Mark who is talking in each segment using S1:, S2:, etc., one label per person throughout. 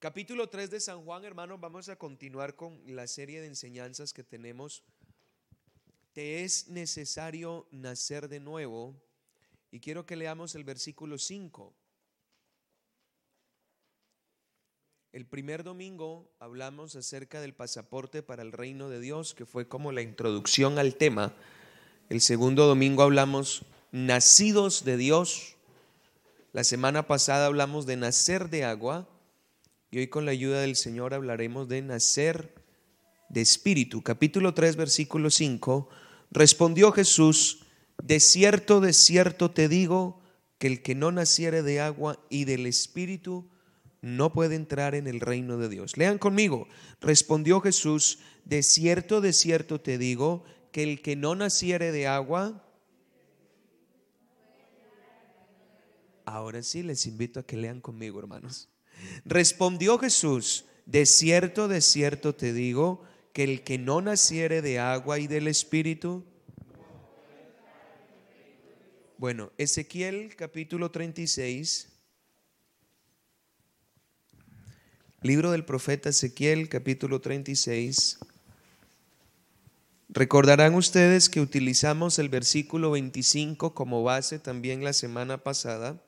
S1: Capítulo 3 de San Juan, hermanos, vamos a continuar con la serie de enseñanzas que tenemos. Te es necesario nacer de nuevo. Y quiero que leamos el versículo 5. El primer domingo hablamos acerca del pasaporte para el reino de Dios, que fue como la introducción al tema. El segundo domingo hablamos nacidos de Dios. La semana pasada hablamos de nacer de agua. Y hoy con la ayuda del Señor hablaremos de nacer de espíritu. Capítulo 3, versículo 5. Respondió Jesús, de cierto, de cierto te digo, que el que no naciere de agua y del espíritu no puede entrar en el reino de Dios. Lean conmigo. Respondió Jesús, de cierto, de cierto te digo, que el que no naciere de agua, ahora sí les invito a que lean conmigo, hermanos. Respondió Jesús, de cierto, de cierto te digo, que el que no naciere de agua y del Espíritu, bueno, Ezequiel capítulo 36, libro del profeta Ezequiel capítulo 36. Recordarán ustedes que utilizamos el versículo 25 como base también la semana pasada.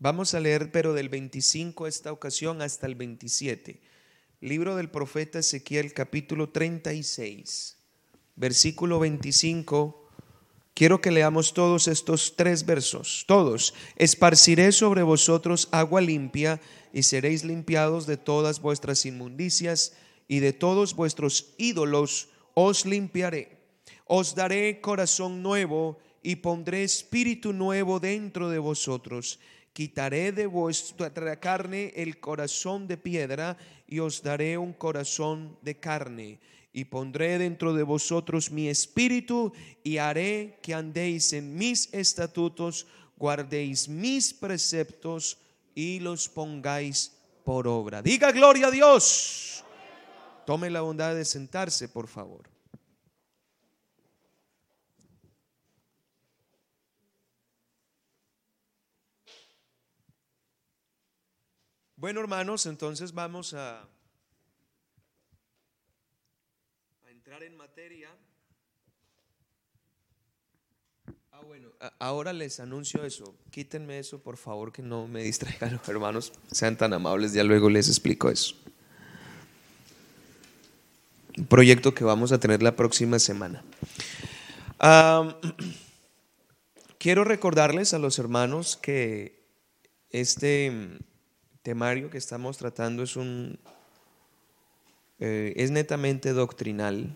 S1: Vamos a leer, pero del 25 esta ocasión hasta el 27. Libro del profeta Ezequiel capítulo 36, versículo 25. Quiero que leamos todos estos tres versos. Todos. Esparciré sobre vosotros agua limpia y seréis limpiados de todas vuestras inmundicias y de todos vuestros ídolos os limpiaré. Os daré corazón nuevo y pondré espíritu nuevo dentro de vosotros quitaré de vuestra carne el corazón de piedra y os daré un corazón de carne. Y pondré dentro de vosotros mi espíritu y haré que andéis en mis estatutos, guardéis mis preceptos y los pongáis por obra. Diga gloria a Dios. Tome la bondad de sentarse, por favor. Bueno, hermanos, entonces vamos a, entrar en materia. Ah, bueno, ahora les anuncio eso. Quítenme eso, por favor, que no me distraigan hermanos. Sean tan amables, ya luego les explico eso. Un proyecto que vamos a tener la próxima semana. quiero recordarles a los hermanos que este temario que estamos tratando es un eh, es netamente doctrinal.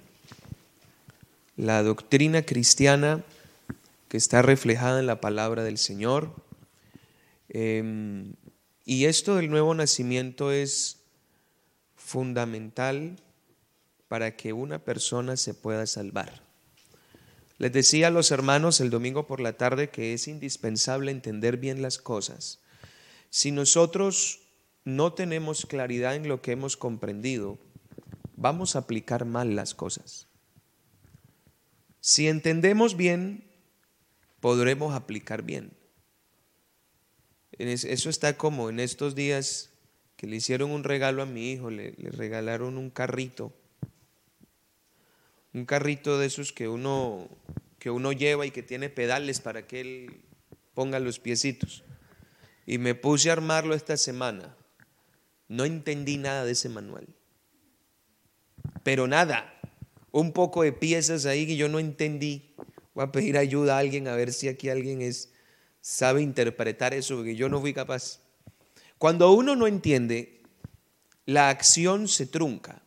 S1: La doctrina cristiana que está reflejada en la palabra del Señor. Em, y esto del nuevo nacimiento es fundamental para que una persona se pueda salvar. Les decía a los hermanos el domingo por la tarde que es indispensable entender bien las cosas. Si nosotros no tenemos claridad en lo que hemos comprendido, vamos a aplicar mal las cosas. Si entendemos bien, podremos aplicar bien. Eso está como en estos días que le hicieron un regalo a mi hijo, le, regalaron un carrito, un carrito de esos que uno, que uno lleva y que tiene pedales para que él ponga los piecitos. Y me puse a armarlo esta semana. No entendí nada de ese manual. Pero nada, un poco de piezas ahí que yo no entendí. Voy a pedir ayuda a alguien a ver si aquí alguien es sabe interpretar eso, porque yo no fui capaz. Cuando uno no entiende, la acción se trunca.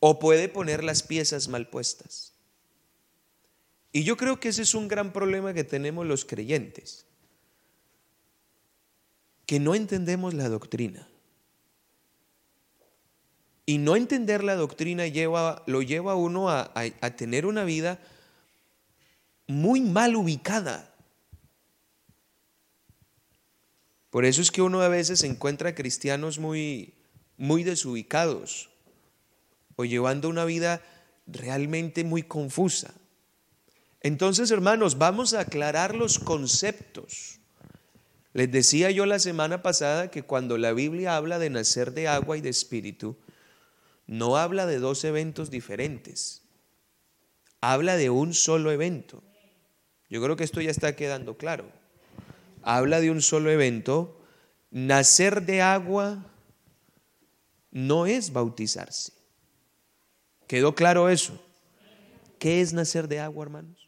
S1: O puede poner las piezas mal puestas. Y yo creo que ese es un gran problema que tenemos los creyentes que no entendemos la doctrina. Y no entender la doctrina lleva, lo lleva a uno a, tener una vida muy mal ubicada. Por eso es que uno a veces encuentra cristianos muy, muy desubicados o llevando una vida realmente muy confusa. Entonces, hermanos, vamos a aclarar los conceptos Les decía yo la semana pasada que cuando la Biblia habla de nacer de agua y de espíritu, no habla de dos eventos diferentes, habla de un solo evento. Yo creo que esto ya está quedando claro. Habla de un solo evento. Nacer de agua no es bautizarse. ¿Quedó claro eso? ¿Qué es nacer de agua, hermanos?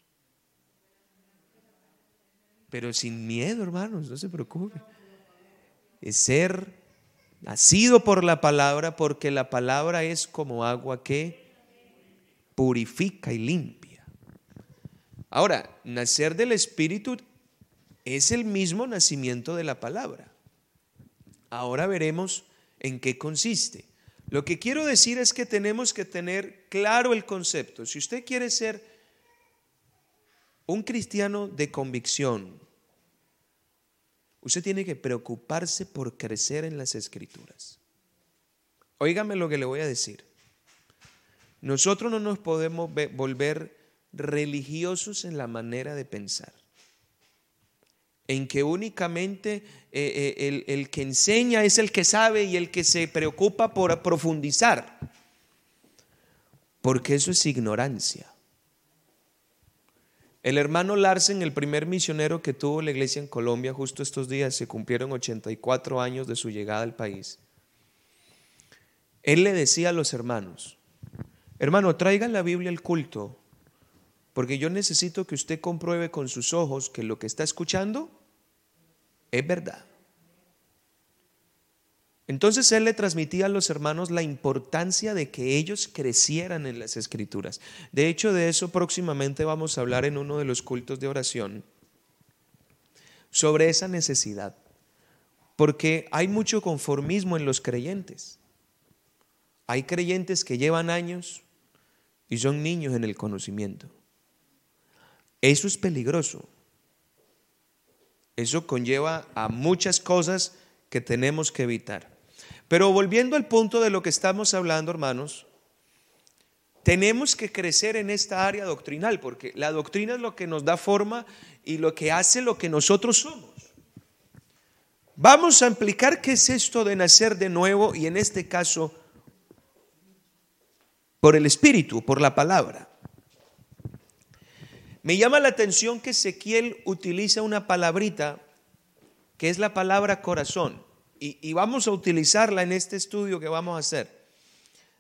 S1: Pero sin miedo, hermanos, no se preocupe. Es ser nacido por la palabra, porque la palabra es como agua que purifica y limpia. Ahora, nacer del Espíritu es el mismo nacimiento de la palabra. Ahora veremos en qué consiste. Lo que quiero decir es que tenemos que tener claro el concepto. Si usted quiere ser un cristiano de convicción, usted tiene que preocuparse por crecer en las escrituras. Óigame lo que le voy a decir. Nosotros no nos podemos volver religiosos en la manera de pensar en que únicamente eh, eh, el, el que enseña es el que sabe y el que se preocupa por profundizar, porque eso es ignorancia. El hermano Larsen, el primer misionero que tuvo la iglesia en Colombia, justo estos días se cumplieron 84 años de su llegada al país. Él le decía a los hermanos, hermano, traigan la Biblia al culto, porque yo necesito que usted compruebe con sus ojos que lo que está escuchando es verdad. Entonces él le transmitía a los hermanos la importancia de que ellos crecieran en las escrituras. De hecho, de eso próximamente vamos a hablar en uno de los cultos de oración, sobre esa necesidad. Porque hay mucho conformismo en los creyentes. Hay creyentes que llevan años y son niños en el conocimiento. Eso es peligroso. Eso conlleva a muchas cosas que tenemos que evitar. Pero volviendo al punto de lo que estamos hablando, hermanos, tenemos que crecer en esta área doctrinal, porque la doctrina es lo que nos da forma y lo que hace lo que nosotros somos. Vamos a explicar qué es esto de nacer de nuevo y en este caso por el Espíritu, por la palabra. Me llama la atención que Ezequiel utiliza una palabrita que es la palabra corazón. Y, vamos a utilizarla en este estudio que vamos a hacer.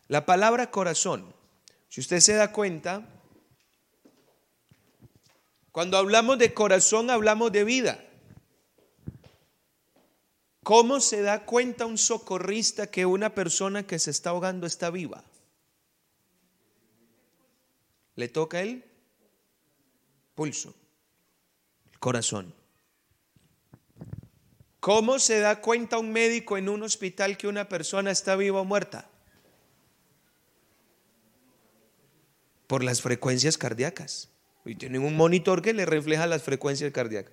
S1: La palabra corazón, si usted se da cuenta, cuando hablamos de corazón hablamos de vida. ¿Cómo se da cuenta un socorrista que una persona que se está ahogando está viva? ¿Le toca él? pulso, corazón. ¿Cómo se da cuenta un médico en un hospital que una persona está viva o muerta? Por las frecuencias cardíacas. Y tienen un monitor que le refleja las frecuencias cardíacas.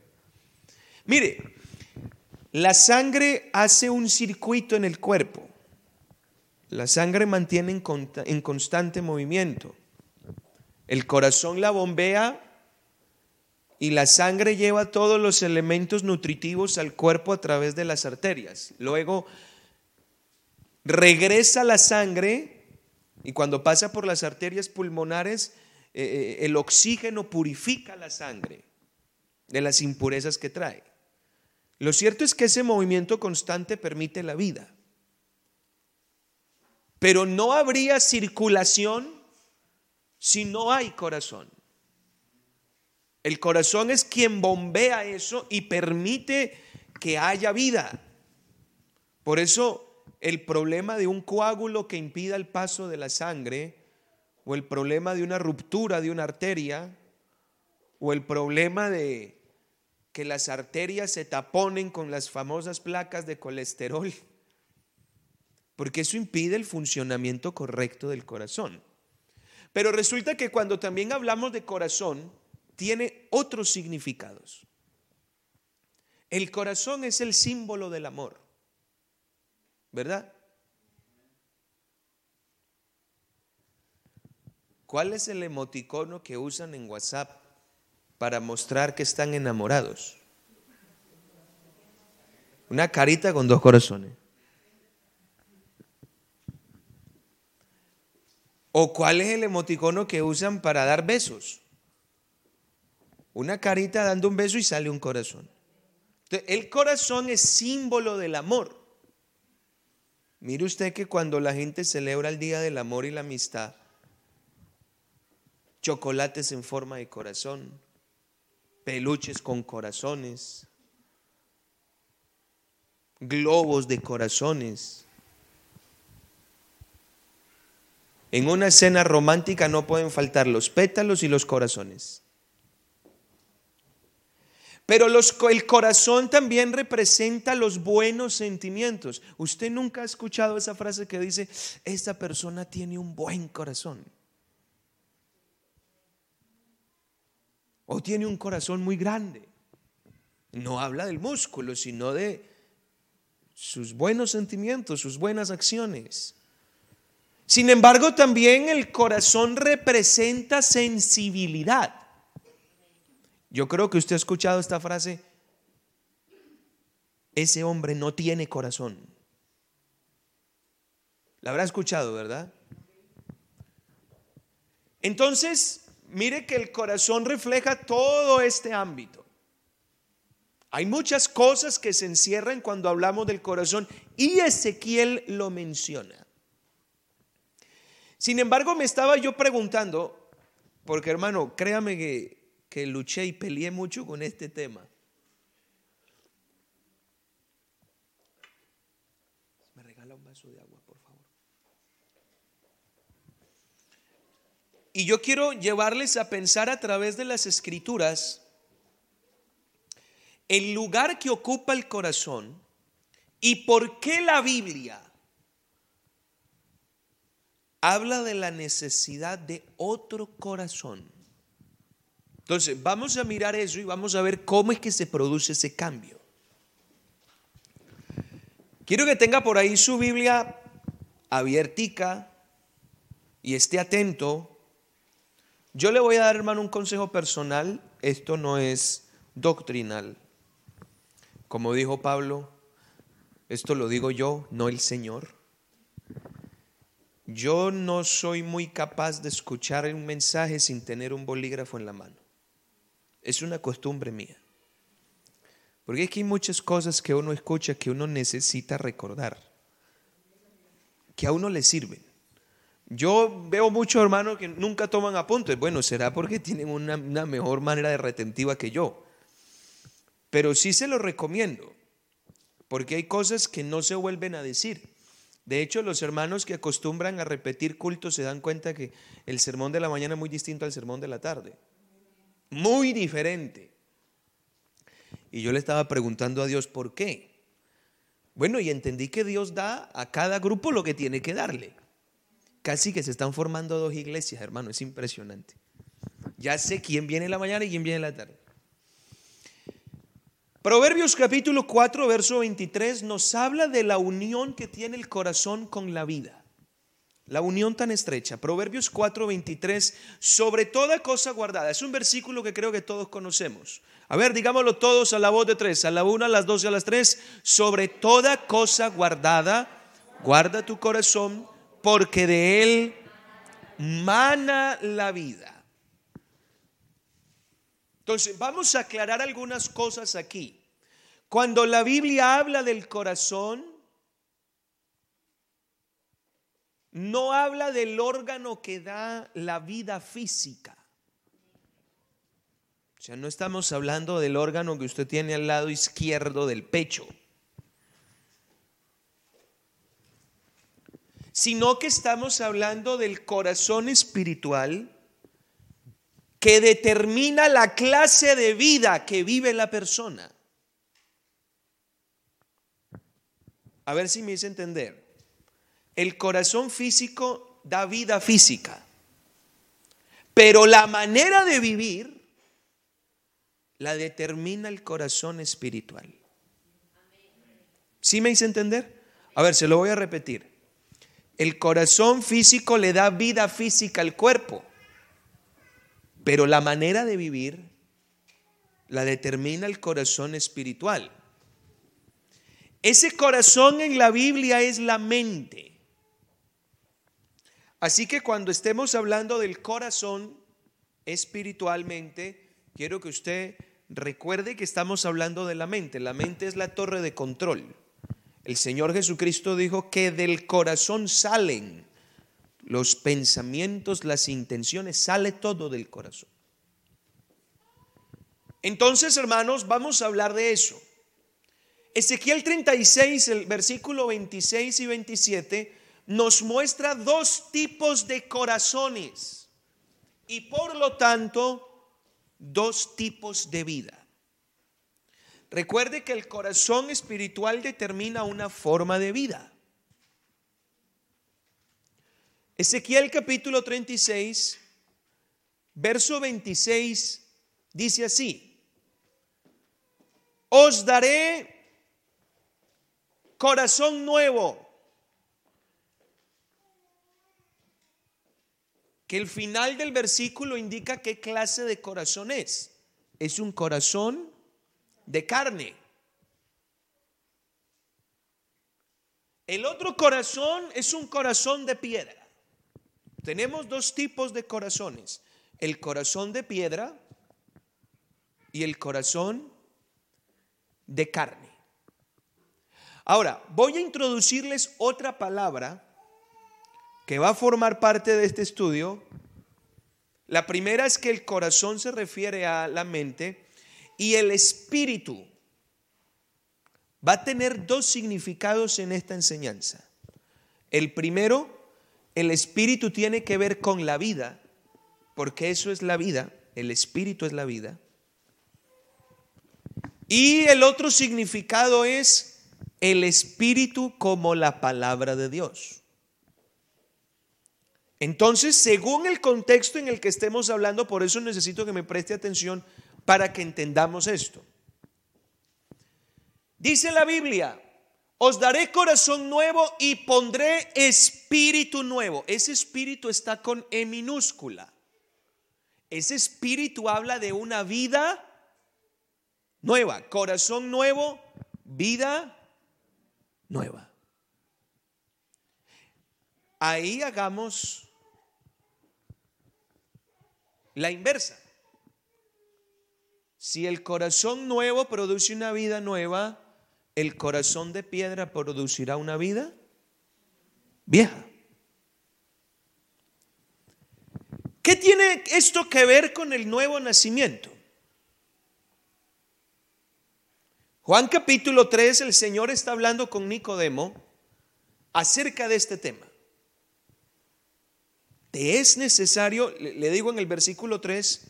S1: Mire, la sangre hace un circuito en el cuerpo. La sangre mantiene en constante movimiento. El corazón la bombea y la sangre lleva todos los elementos nutritivos al cuerpo a través de las arterias. Luego regresa la sangre y cuando pasa por las arterias pulmonares, eh, eh, el oxígeno purifica la sangre de las impurezas que trae. Lo cierto es que ese movimiento constante permite la vida. Pero no habría circulación si no hay corazón. El corazón es quien bombea eso y permite que haya vida. Por eso el problema de un coágulo que impida el paso de la sangre, o el problema de una ruptura de una arteria, o el problema de que las arterias se taponen con las famosas placas de colesterol, porque eso impide el funcionamiento correcto del corazón. Pero resulta que cuando también hablamos de corazón, tiene otros significados. El corazón es el símbolo del amor, ¿verdad? ¿Cuál es el emoticono que usan en WhatsApp para mostrar que están enamorados? Una carita con dos corazones. ¿O cuál es el emoticono que usan para dar besos? Una carita dando un beso y sale un corazón. el corazón es símbolo del amor. Mire usted que cuando la gente celebra el Día del Amor y la Amistad, chocolates en forma de corazón, peluches con corazones, globos de corazones. En una escena romántica no pueden faltar los pétalos y los corazones. Pero el corazón también representa los buenos sentimientos. Usted nunca ha escuchado esa frase que dice, esta persona tiene un buen corazón. O tiene un corazón muy grande. No habla del músculo, sino de sus buenos sentimientos, sus buenas acciones. Sin embargo, también el corazón representa sensibilidad. Yo creo que usted ha escuchado esta frase, ese hombre no tiene corazón. La habrá escuchado, ¿verdad? Entonces, mire que el corazón refleja todo este ámbito. Hay muchas cosas que se encierran cuando hablamos del corazón y Ezequiel lo menciona. Sin embargo, me estaba yo preguntando, porque hermano, créame que que luché y peleé mucho con este tema. Me regala un vaso de agua, por favor. Y yo quiero llevarles a pensar a través de las escrituras el lugar que ocupa el corazón y por qué la Biblia habla de la necesidad de otro corazón. Entonces, vamos a mirar eso y vamos a ver cómo es que se produce ese cambio. Quiero que tenga por ahí su Biblia abiertica y esté atento. Yo le voy a dar, hermano, un consejo personal. Esto no es doctrinal. Como dijo Pablo, esto lo digo yo, no el Señor. Yo no soy muy capaz de escuchar un mensaje sin tener un bolígrafo en la mano. Es una costumbre mía. Porque es que hay muchas cosas que uno escucha que uno necesita recordar, que a uno le sirven. Yo veo muchos hermanos que nunca toman apuntes. Bueno, será porque tienen una, mejor manera de retentiva que yo. Pero sí se lo recomiendo, porque hay cosas que no se vuelven a decir. De hecho, los hermanos que acostumbran a repetir cultos se dan cuenta que el sermón de la mañana es muy distinto al sermón de la tarde muy diferente. Y yo le estaba preguntando a Dios por qué. Bueno, y entendí que Dios da a cada grupo lo que tiene que darle. Casi que se están formando dos iglesias, hermano, es impresionante. Ya sé quién viene en la mañana y quién viene en la tarde. Proverbios capítulo 4, verso 23 nos habla de la unión que tiene el corazón con la vida. La unión tan estrecha. Proverbios 4:23, sobre toda cosa guardada. Es un versículo que creo que todos conocemos. A ver, digámoslo todos a la voz de tres, a la una, a las dos y a las tres. Sobre toda cosa guardada, guarda tu corazón, porque de él mana la vida. Entonces, vamos a aclarar algunas cosas aquí. Cuando la Biblia habla del corazón, no habla del órgano que da la vida física. O sea, no estamos hablando del órgano que usted tiene al lado izquierdo del pecho. Sino que estamos hablando del corazón espiritual que determina la clase de vida que vive la persona. A ver si me hice entender. El corazón físico da vida física, pero la manera de vivir la determina el corazón espiritual. ¿Sí me hice entender? A ver, se lo voy a repetir. El corazón físico le da vida física al cuerpo, pero la manera de vivir la determina el corazón espiritual. Ese corazón en la Biblia es la mente. Así que cuando estemos hablando del corazón espiritualmente, quiero que usted recuerde que estamos hablando de la mente. La mente es la torre de control. El Señor Jesucristo dijo que del corazón salen los pensamientos, las intenciones, sale todo del corazón. Entonces, hermanos, vamos a hablar de eso. Ezequiel 36, el versículo 26 y 27, nos muestra dos tipos de corazones y por lo tanto dos tipos de vida. Recuerde que el corazón espiritual determina una forma de vida. Ezequiel capítulo 36, verso 26 dice así, os daré corazón nuevo. Que el final del versículo indica qué clase de corazón es. Es un corazón de carne. El otro corazón es un corazón de piedra. Tenemos dos tipos de corazones. El corazón de piedra y el corazón de carne. Ahora, voy a introducirles otra palabra que va a formar parte de este estudio. La primera es que el corazón se refiere a la mente y el espíritu va a tener dos significados en esta enseñanza. El primero, el espíritu tiene que ver con la vida, porque eso es la vida, el espíritu es la vida. Y el otro significado es el Espíritu como la palabra de Dios. Entonces, según el contexto en el que estemos hablando, por eso necesito que me preste atención para que entendamos esto. Dice la Biblia, os daré corazón nuevo y pondré espíritu nuevo. Ese espíritu está con E minúscula. Ese espíritu habla de una vida nueva, corazón nuevo, vida nueva. Ahí hagamos la inversa. Si el corazón nuevo produce una vida nueva, el corazón de piedra producirá una vida vieja. ¿Qué tiene esto que ver con el nuevo nacimiento? Juan capítulo 3, el Señor está hablando con Nicodemo acerca de este tema. Es necesario, le digo en el versículo 3,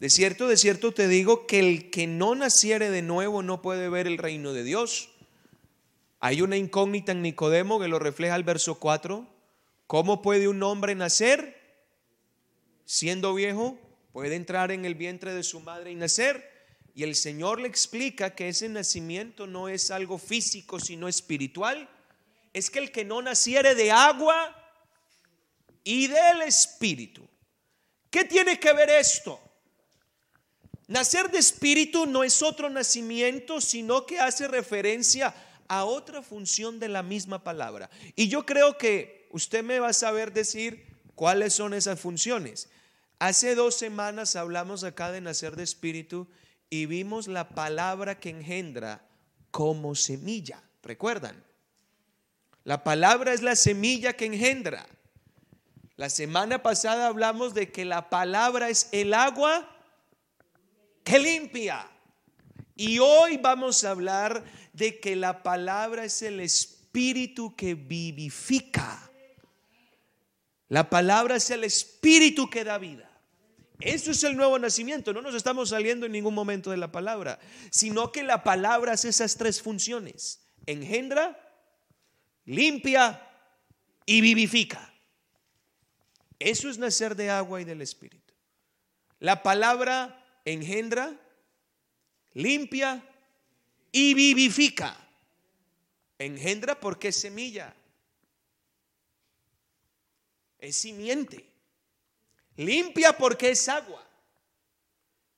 S1: de cierto, de cierto te digo que el que no naciere de nuevo no puede ver el reino de Dios. Hay una incógnita en Nicodemo que lo refleja el verso 4. ¿Cómo puede un hombre nacer siendo viejo? ¿Puede entrar en el vientre de su madre y nacer? Y el Señor le explica que ese nacimiento no es algo físico, sino espiritual. Es que el que no naciere de agua y del espíritu. ¿Qué tiene que ver esto? Nacer de espíritu no es otro nacimiento, sino que hace referencia a otra función de la misma palabra. Y yo creo que usted me va a saber decir cuáles son esas funciones. Hace dos semanas hablamos acá de nacer de espíritu y vimos la palabra que engendra como semilla. ¿Recuerdan? La palabra es la semilla que engendra. La semana pasada hablamos de que la palabra es el agua que limpia. Y hoy vamos a hablar de que la palabra es el espíritu que vivifica. La palabra es el espíritu que da vida. Eso es el nuevo nacimiento. No nos estamos saliendo en ningún momento de la palabra, sino que la palabra hace esas tres funciones. Engendra, limpia y vivifica. Eso es nacer de agua y del Espíritu. La palabra engendra, limpia y vivifica. Engendra porque es semilla. Es simiente. Limpia porque es agua.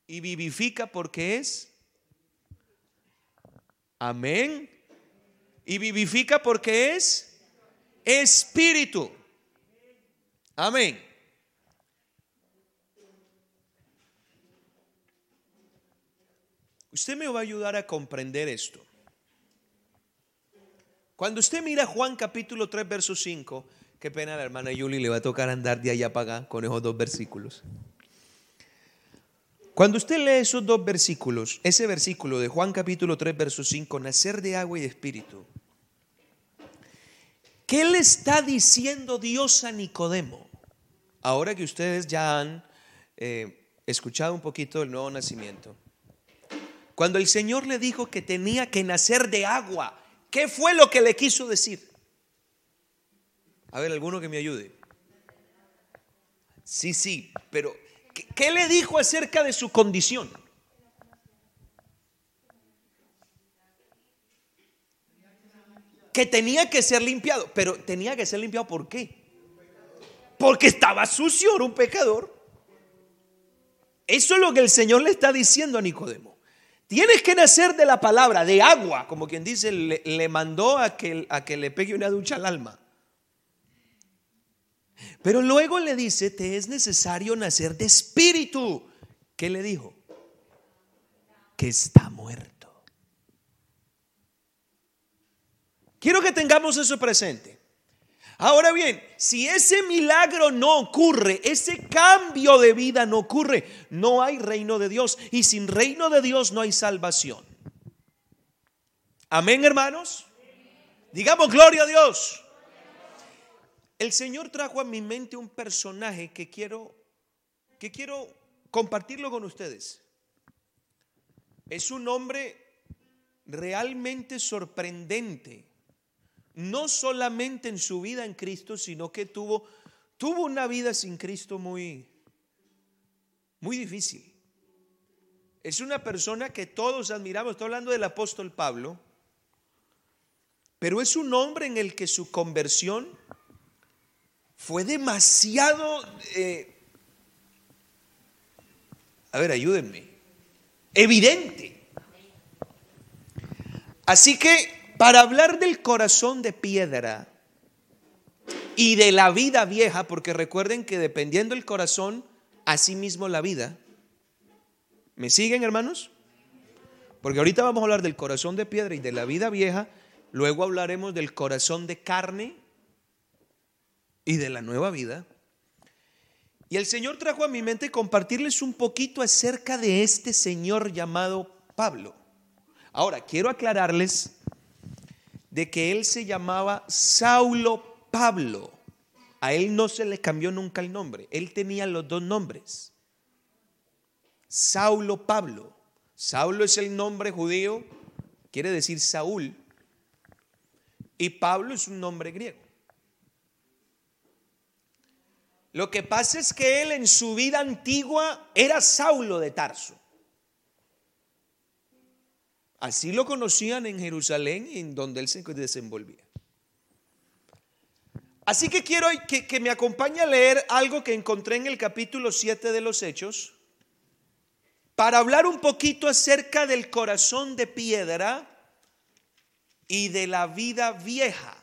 S1: Y vivifica porque es. Amén. Y vivifica porque es espíritu. Amén. Usted me va a ayudar a comprender esto. Cuando usted mira Juan capítulo 3, verso 5, qué pena la hermana Yuli le va a tocar andar de allá para acá con esos dos versículos. Cuando usted lee esos dos versículos, ese versículo de Juan capítulo 3, verso 5, nacer de agua y de espíritu, ¿qué le está diciendo Dios a Nicodemo? Ahora que ustedes ya han eh, escuchado un poquito del nuevo nacimiento. Cuando el Señor le dijo que tenía que nacer de agua, ¿qué fue lo que le quiso decir? A ver, alguno que me ayude. Sí, sí, pero ¿qué, le dijo acerca de su condición? Que tenía que ser limpiado, pero tenía que ser limpiado ¿por qué? Porque estaba sucio, era un pecador. Eso es lo que el Señor le está diciendo a Nicodemo. Tienes que nacer de la palabra, de agua, como quien dice, le, mandó a que, a que le pegue una ducha al alma. Pero luego le dice, te es necesario nacer de espíritu. ¿Qué le dijo? Que está muerto. Quiero que tengamos eso presente. Ahora bien, si ese milagro no ocurre, ese cambio de vida no ocurre, no hay reino de Dios. Y sin reino de Dios no hay salvación. Amén, hermanos. Digamos gloria a Dios. El Señor trajo a mi mente un personaje que quiero que quiero compartirlo con ustedes. Es un hombre realmente sorprendente no solamente en su vida en Cristo, sino que tuvo, tuvo una vida sin Cristo muy, muy difícil. Es una persona que todos admiramos, estoy hablando del apóstol Pablo, pero es un hombre en el que su conversión fue demasiado, eh, a ver, ayúdenme, evidente. Así que para hablar del corazón de piedra y de la vida vieja, porque recuerden que dependiendo del corazón, así mismo la vida. ¿Me siguen, hermanos? Porque ahorita vamos a hablar del corazón de piedra y de la vida vieja, luego hablaremos del corazón de carne y de la nueva vida. Y el Señor trajo a mi mente compartirles un poquito acerca de este Señor llamado Pablo. Ahora, quiero aclararles de que él se llamaba Saulo Pablo. A él no se le cambió nunca el nombre. Él tenía los dos nombres. Saulo Pablo. Saulo es el nombre judío, quiere decir Saúl. Y Pablo es un nombre griego. Lo que pasa es que él en su vida antigua era Saulo de Tarso. Así lo conocían en Jerusalén y en donde él se desenvolvía. Así que quiero que, que, me acompañe a leer algo que encontré en el capítulo 7 de los Hechos para hablar un poquito acerca del corazón de piedra y de la vida vieja.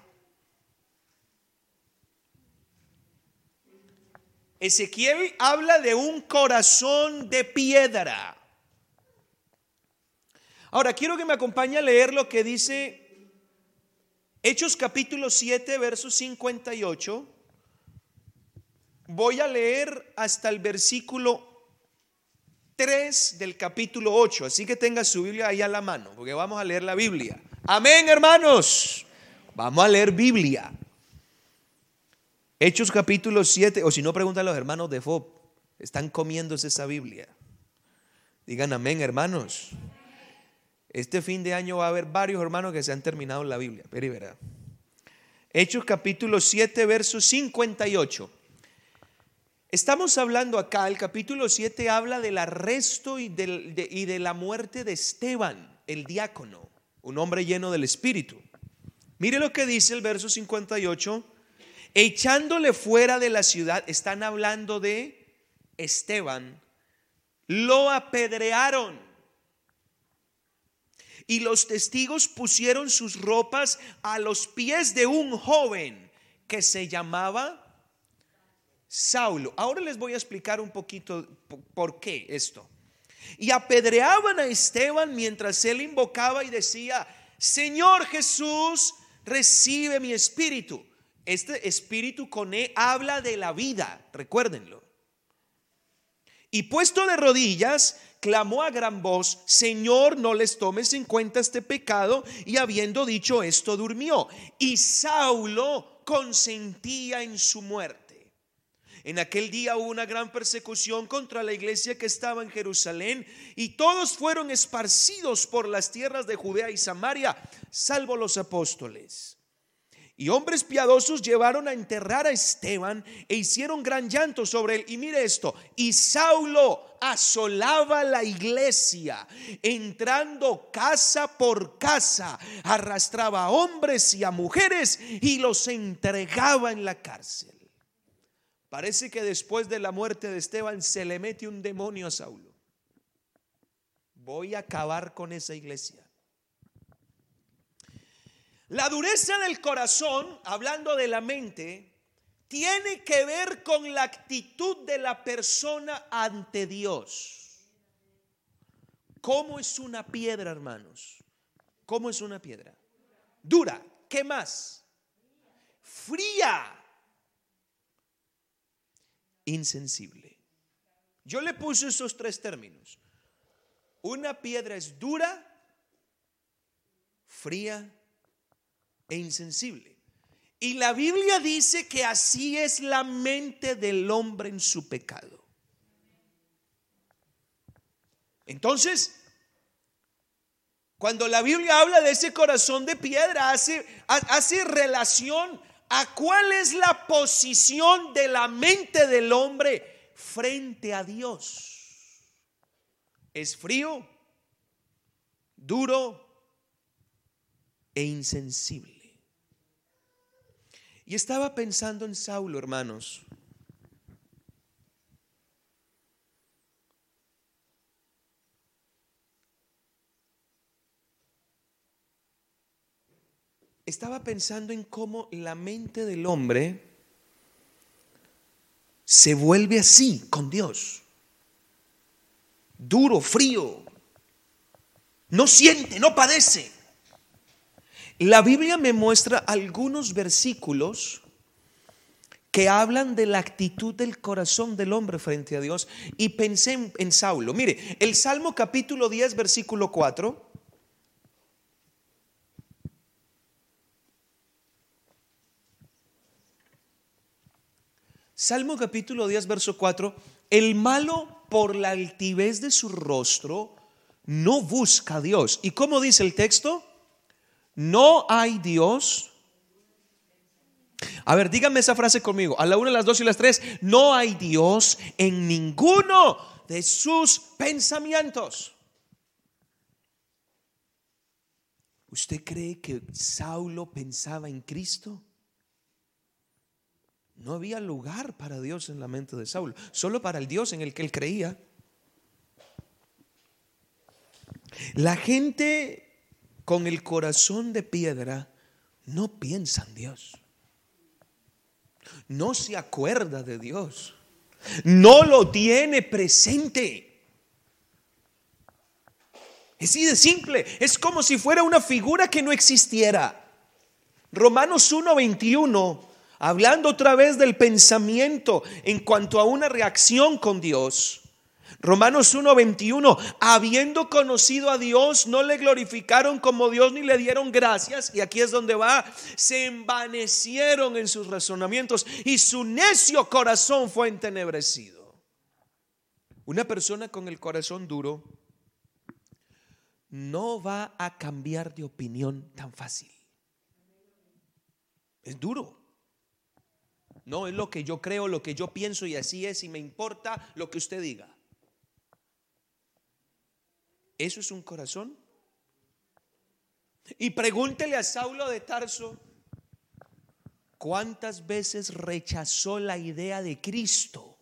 S1: Ezequiel habla de un corazón de piedra. Ahora, quiero que me acompañe a leer lo que dice Hechos capítulo 7, verso 58. Voy a leer hasta el versículo 3 del capítulo 8, así que tenga su Biblia ahí a la mano, porque vamos a leer la Biblia. Amén, hermanos. Vamos a leer Biblia. Hechos capítulo 7, o si no, preguntan a los hermanos de FOB, están comiéndose esa Biblia. Digan amén, hermanos. Este fin de año va a haber varios hermanos que se han terminado la Biblia. Pero verá. Hechos capítulo 7, verso 58. Estamos hablando acá, el capítulo 7 habla del arresto y, de, y de la muerte de Esteban, el diácono, un hombre lleno del Espíritu. Mire lo que dice el verso 58. Echándole fuera de la ciudad, están hablando de Esteban, lo apedrearon Y los testigos pusieron sus ropas a los pies de un joven que se llamaba Saulo. Ahora les voy a explicar un poquito por qué esto. Y apedreaban a Esteban mientras él invocaba y decía, Señor Jesús, recibe mi espíritu. Este espíritu con E habla de la vida, recuérdenlo. Y puesto de rodillas, clamó a gran voz, Señor, no les tomes en cuenta este pecado. Y habiendo dicho esto, durmió. Y Saulo consentía en su muerte. En aquel día hubo una gran persecución contra la iglesia que estaba en Jerusalén y todos fueron esparcidos por las tierras de Judea y Samaria, salvo los apóstoles. Y hombres piadosos llevaron a enterrar a Esteban e hicieron gran llanto sobre él. Y mire esto, y Saulo asolaba la iglesia, entrando casa por casa, arrastraba a hombres y a mujeres y los entregaba en la cárcel. Parece que después de la muerte de Esteban se le mete un demonio a Saulo. Voy a acabar con esa iglesia. La dureza del corazón, hablando de la mente, tiene que ver con la actitud de la persona ante Dios. ¿Cómo es una piedra, hermanos? ¿Cómo es una piedra? Dura. ¿Qué más? Fría insensible. Yo le puse esos tres términos. Una piedra es dura, fría e insensible. Y la Biblia dice que así es la mente del hombre en su pecado. Entonces, cuando la Biblia habla de ese corazón de piedra, hace, hace relación a cuál es la posición de la mente del hombre frente a Dios. Es frío, duro e insensible. Y estaba pensando en Saulo, hermanos. estaba pensando en cómo la mente del hombre se vuelve así con Dios. Duro, frío. No siente, no padece. La Biblia me muestra algunos versículos que hablan de la actitud del corazón del hombre frente a Dios y pensé en, Saulo. Mire, el Salmo capítulo 10, versículo 4 Salmo capítulo 10, verso 4, el malo por la altivez de su rostro no busca a Dios. ¿Y cómo dice el texto? No hay Dios. A ver, díganme esa frase conmigo. A la una, las dos y las tres. No hay Dios en ninguno de sus pensamientos. ¿Usted cree que Saulo pensaba en Cristo? No había lugar para Dios en la mente de Saulo, solo para el Dios en el que él creía. La gente con el corazón de piedra no piensa en Dios. No se acuerda de Dios. No lo tiene presente. Es así de simple. Es como si fuera una figura que no existiera. Romanos 1:21 hablando otra vez del pensamiento en cuanto a una reacción con Dios. Romanos 1:21, habiendo conocido a Dios, no le glorificaron como Dios ni le dieron gracias, y aquí es donde va, se envanecieron en sus razonamientos y su necio corazón fue entenebrecido. Una persona con el corazón duro no va a cambiar de opinión tan fácil. Es duro. No es lo que yo creo, lo que yo pienso y así es y me importa lo que usted diga. ¿Eso es un corazón? Y pregúntele a Saulo de Tarso cuántas veces rechazó la idea de Cristo.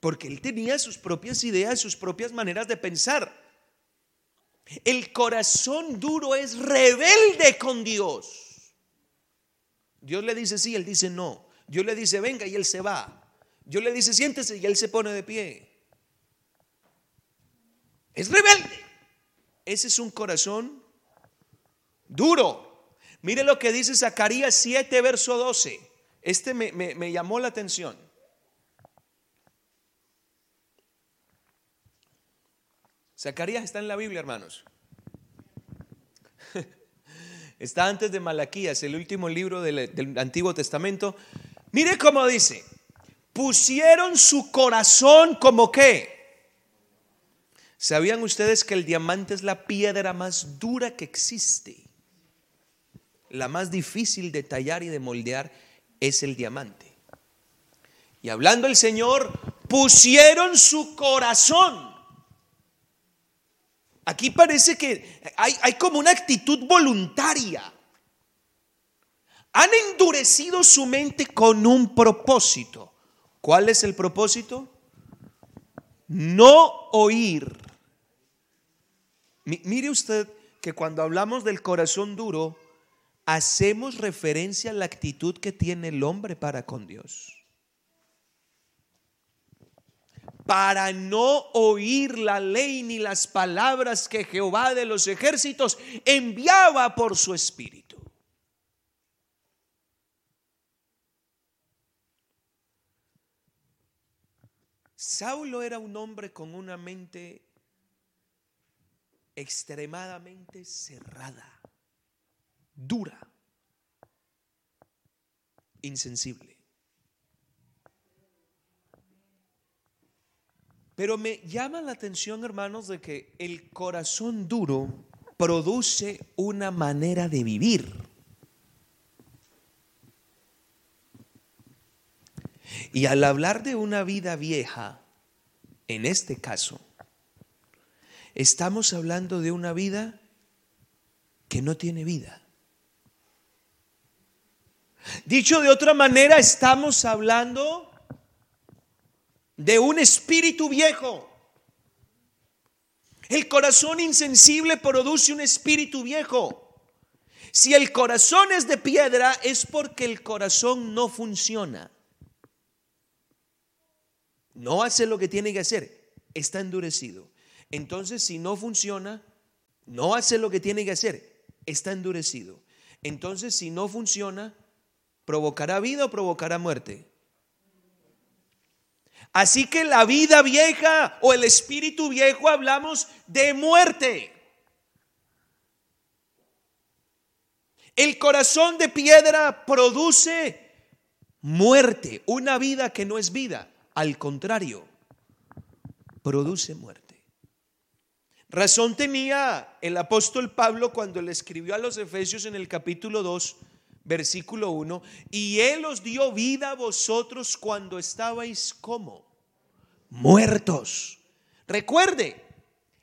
S1: Porque él tenía sus propias ideas, sus propias maneras de pensar. El corazón duro es rebelde con Dios. Dios le dice sí, él dice no. Dios le dice venga y él se va. Dios le dice siéntese y él se pone de pie. Es rebelde. Ese es un corazón duro. Mire lo que dice Zacarías 7, verso 12. Este me, me llamó la atención. Zacarías está en la Biblia, hermanos. Está antes de Malaquías, el último libro del, Antiguo Testamento. Mire cómo dice, pusieron su corazón como qué. ¿Sabían ustedes que el diamante es la piedra más dura que existe? La más difícil de tallar y de moldear es el diamante. Y hablando el Señor, pusieron su corazón Aquí parece que hay, como una actitud voluntaria. Han endurecido su mente con un propósito. ¿Cuál es el propósito? No oír. Mire usted que cuando hablamos del corazón duro, hacemos referencia a la actitud que tiene el hombre para con Dios. para no oír la ley ni las palabras que Jehová de los ejércitos enviaba por su espíritu. Saulo era un hombre con una mente extremadamente cerrada, dura, insensible. Pero me llama la atención, hermanos, de que el corazón duro produce una manera de vivir. Y al hablar de una vida vieja, en este caso, estamos hablando de una vida que no tiene vida. Dicho de otra manera, estamos hablando de un espíritu viejo. El corazón insensible produce un espíritu viejo. Si el corazón es de piedra es porque el corazón no funciona. No hace lo que tiene que hacer. Está endurecido. Entonces, si no funciona, no hace lo que tiene que hacer. Está endurecido. Entonces, si no funciona, ¿provocará vida o provocará muerte? Así que la vida vieja o el espíritu viejo hablamos de muerte. El corazón de piedra produce muerte, una vida que no es vida, al contrario, produce muerte. Razón tenía el apóstol Pablo cuando le escribió a los Efesios en el capítulo 2, versículo 1, y Él os dio vida a vosotros cuando estabais como muertos. Recuerde,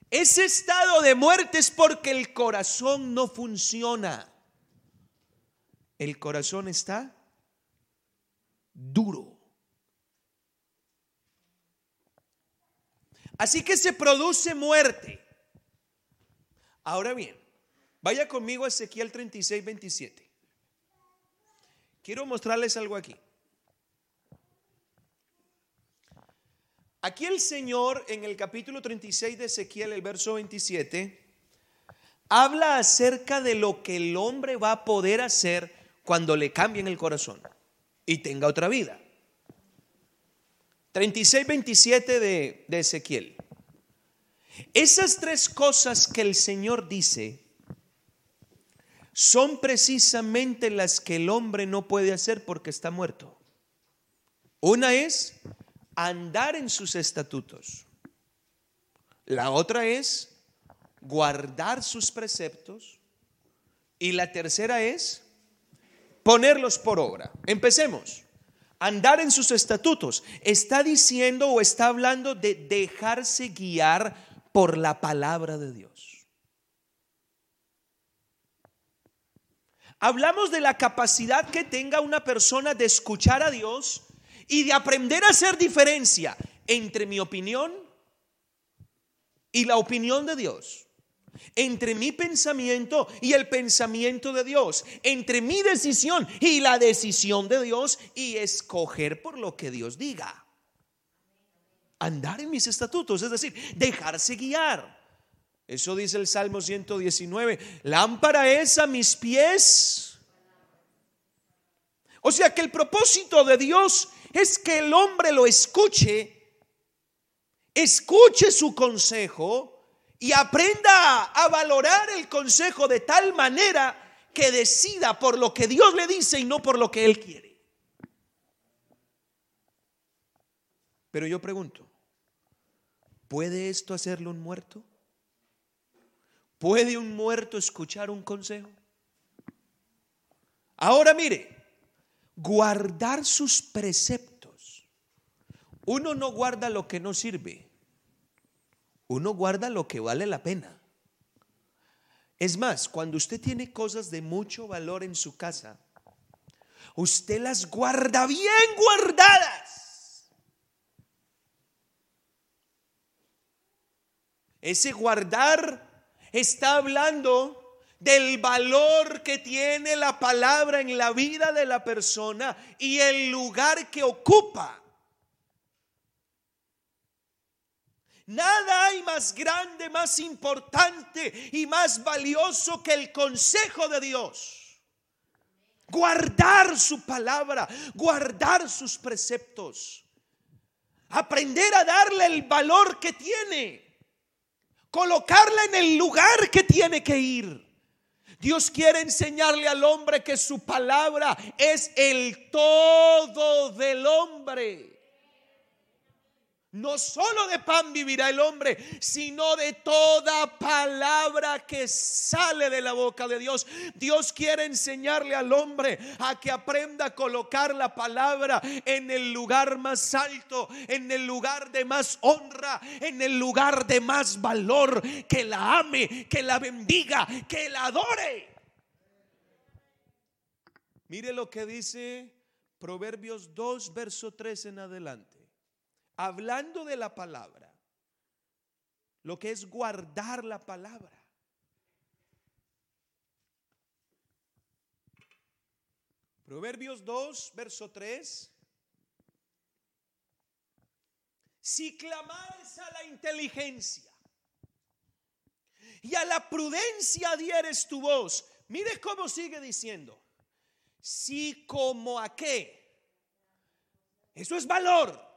S1: ese estado de muerte es porque el corazón no funciona. El corazón está duro. Así que se produce muerte. Ahora bien, vaya conmigo a Ezequiel 36, 27. Quiero mostrarles algo aquí. Aquí el Señor en el capítulo 36 de Ezequiel, el verso 27, habla acerca de lo que el hombre va a poder hacer cuando le cambien el corazón y tenga otra vida. 36, 27 de, de Ezequiel. Esas tres cosas que el Señor dice son precisamente las que el hombre no puede hacer porque está muerto. Una es andar en sus estatutos. La otra es guardar sus preceptos. Y la tercera es ponerlos por obra. Empecemos. Andar en sus estatutos. Está diciendo o está hablando de dejarse guiar por la palabra de Dios. Hablamos de la capacidad que tenga una persona de escuchar a Dios y de aprender a hacer diferencia entre mi opinión y la opinión de Dios. entre mi pensamiento y el pensamiento de Dios, entre mi decisión y la decisión de Dios y escoger por lo que Dios diga. Andar en mis estatutos, es decir, dejarse guiar. Eso dice el Salmo 119. Lámpara es a mis pies. O sea que el propósito de Dios es que el hombre lo escuche, escuche su consejo y aprenda a valorar el consejo de tal manera que decida por lo que Dios le dice y no por lo que él quiere. Pero yo pregunto, ¿puede esto hacerlo un muerto? ¿Puede un muerto escuchar un consejo? Ahora mire, guardar sus preceptos. Uno no guarda lo que no sirve uno guarda lo que vale la pena. Es más, cuando usted tiene cosas de mucho valor en su casa, usted las guarda bien guardadas. Ese guardar está hablando del valor que tiene la palabra en la vida de la persona y el lugar que ocupa. Nada hay más grande, más importante y más valioso que el consejo de Dios. Guardar su palabra, guardar sus preceptos. Aprender a darle el valor que tiene. Colocarla en el lugar que tiene que ir. Dios quiere enseñarle al hombre que su palabra es el todo del hombre. No solo de pan vivirá el hombre, sino de toda palabra que sale de la boca de Dios. Dios quiere enseñarle al hombre a que aprenda a colocar la palabra en el lugar más alto, en el lugar de más honra, en el lugar de más valor, que la ame, que la bendiga, que la adore. Mire lo que dice Proverbios 2, verso 3 en adelante hablando de la palabra, lo que es guardar la palabra. Proverbios 2, verso 3. Si clamares a la inteligencia y a la prudencia dieres tu voz, mire cómo sigue diciendo. Si como a qué. Eso es valor.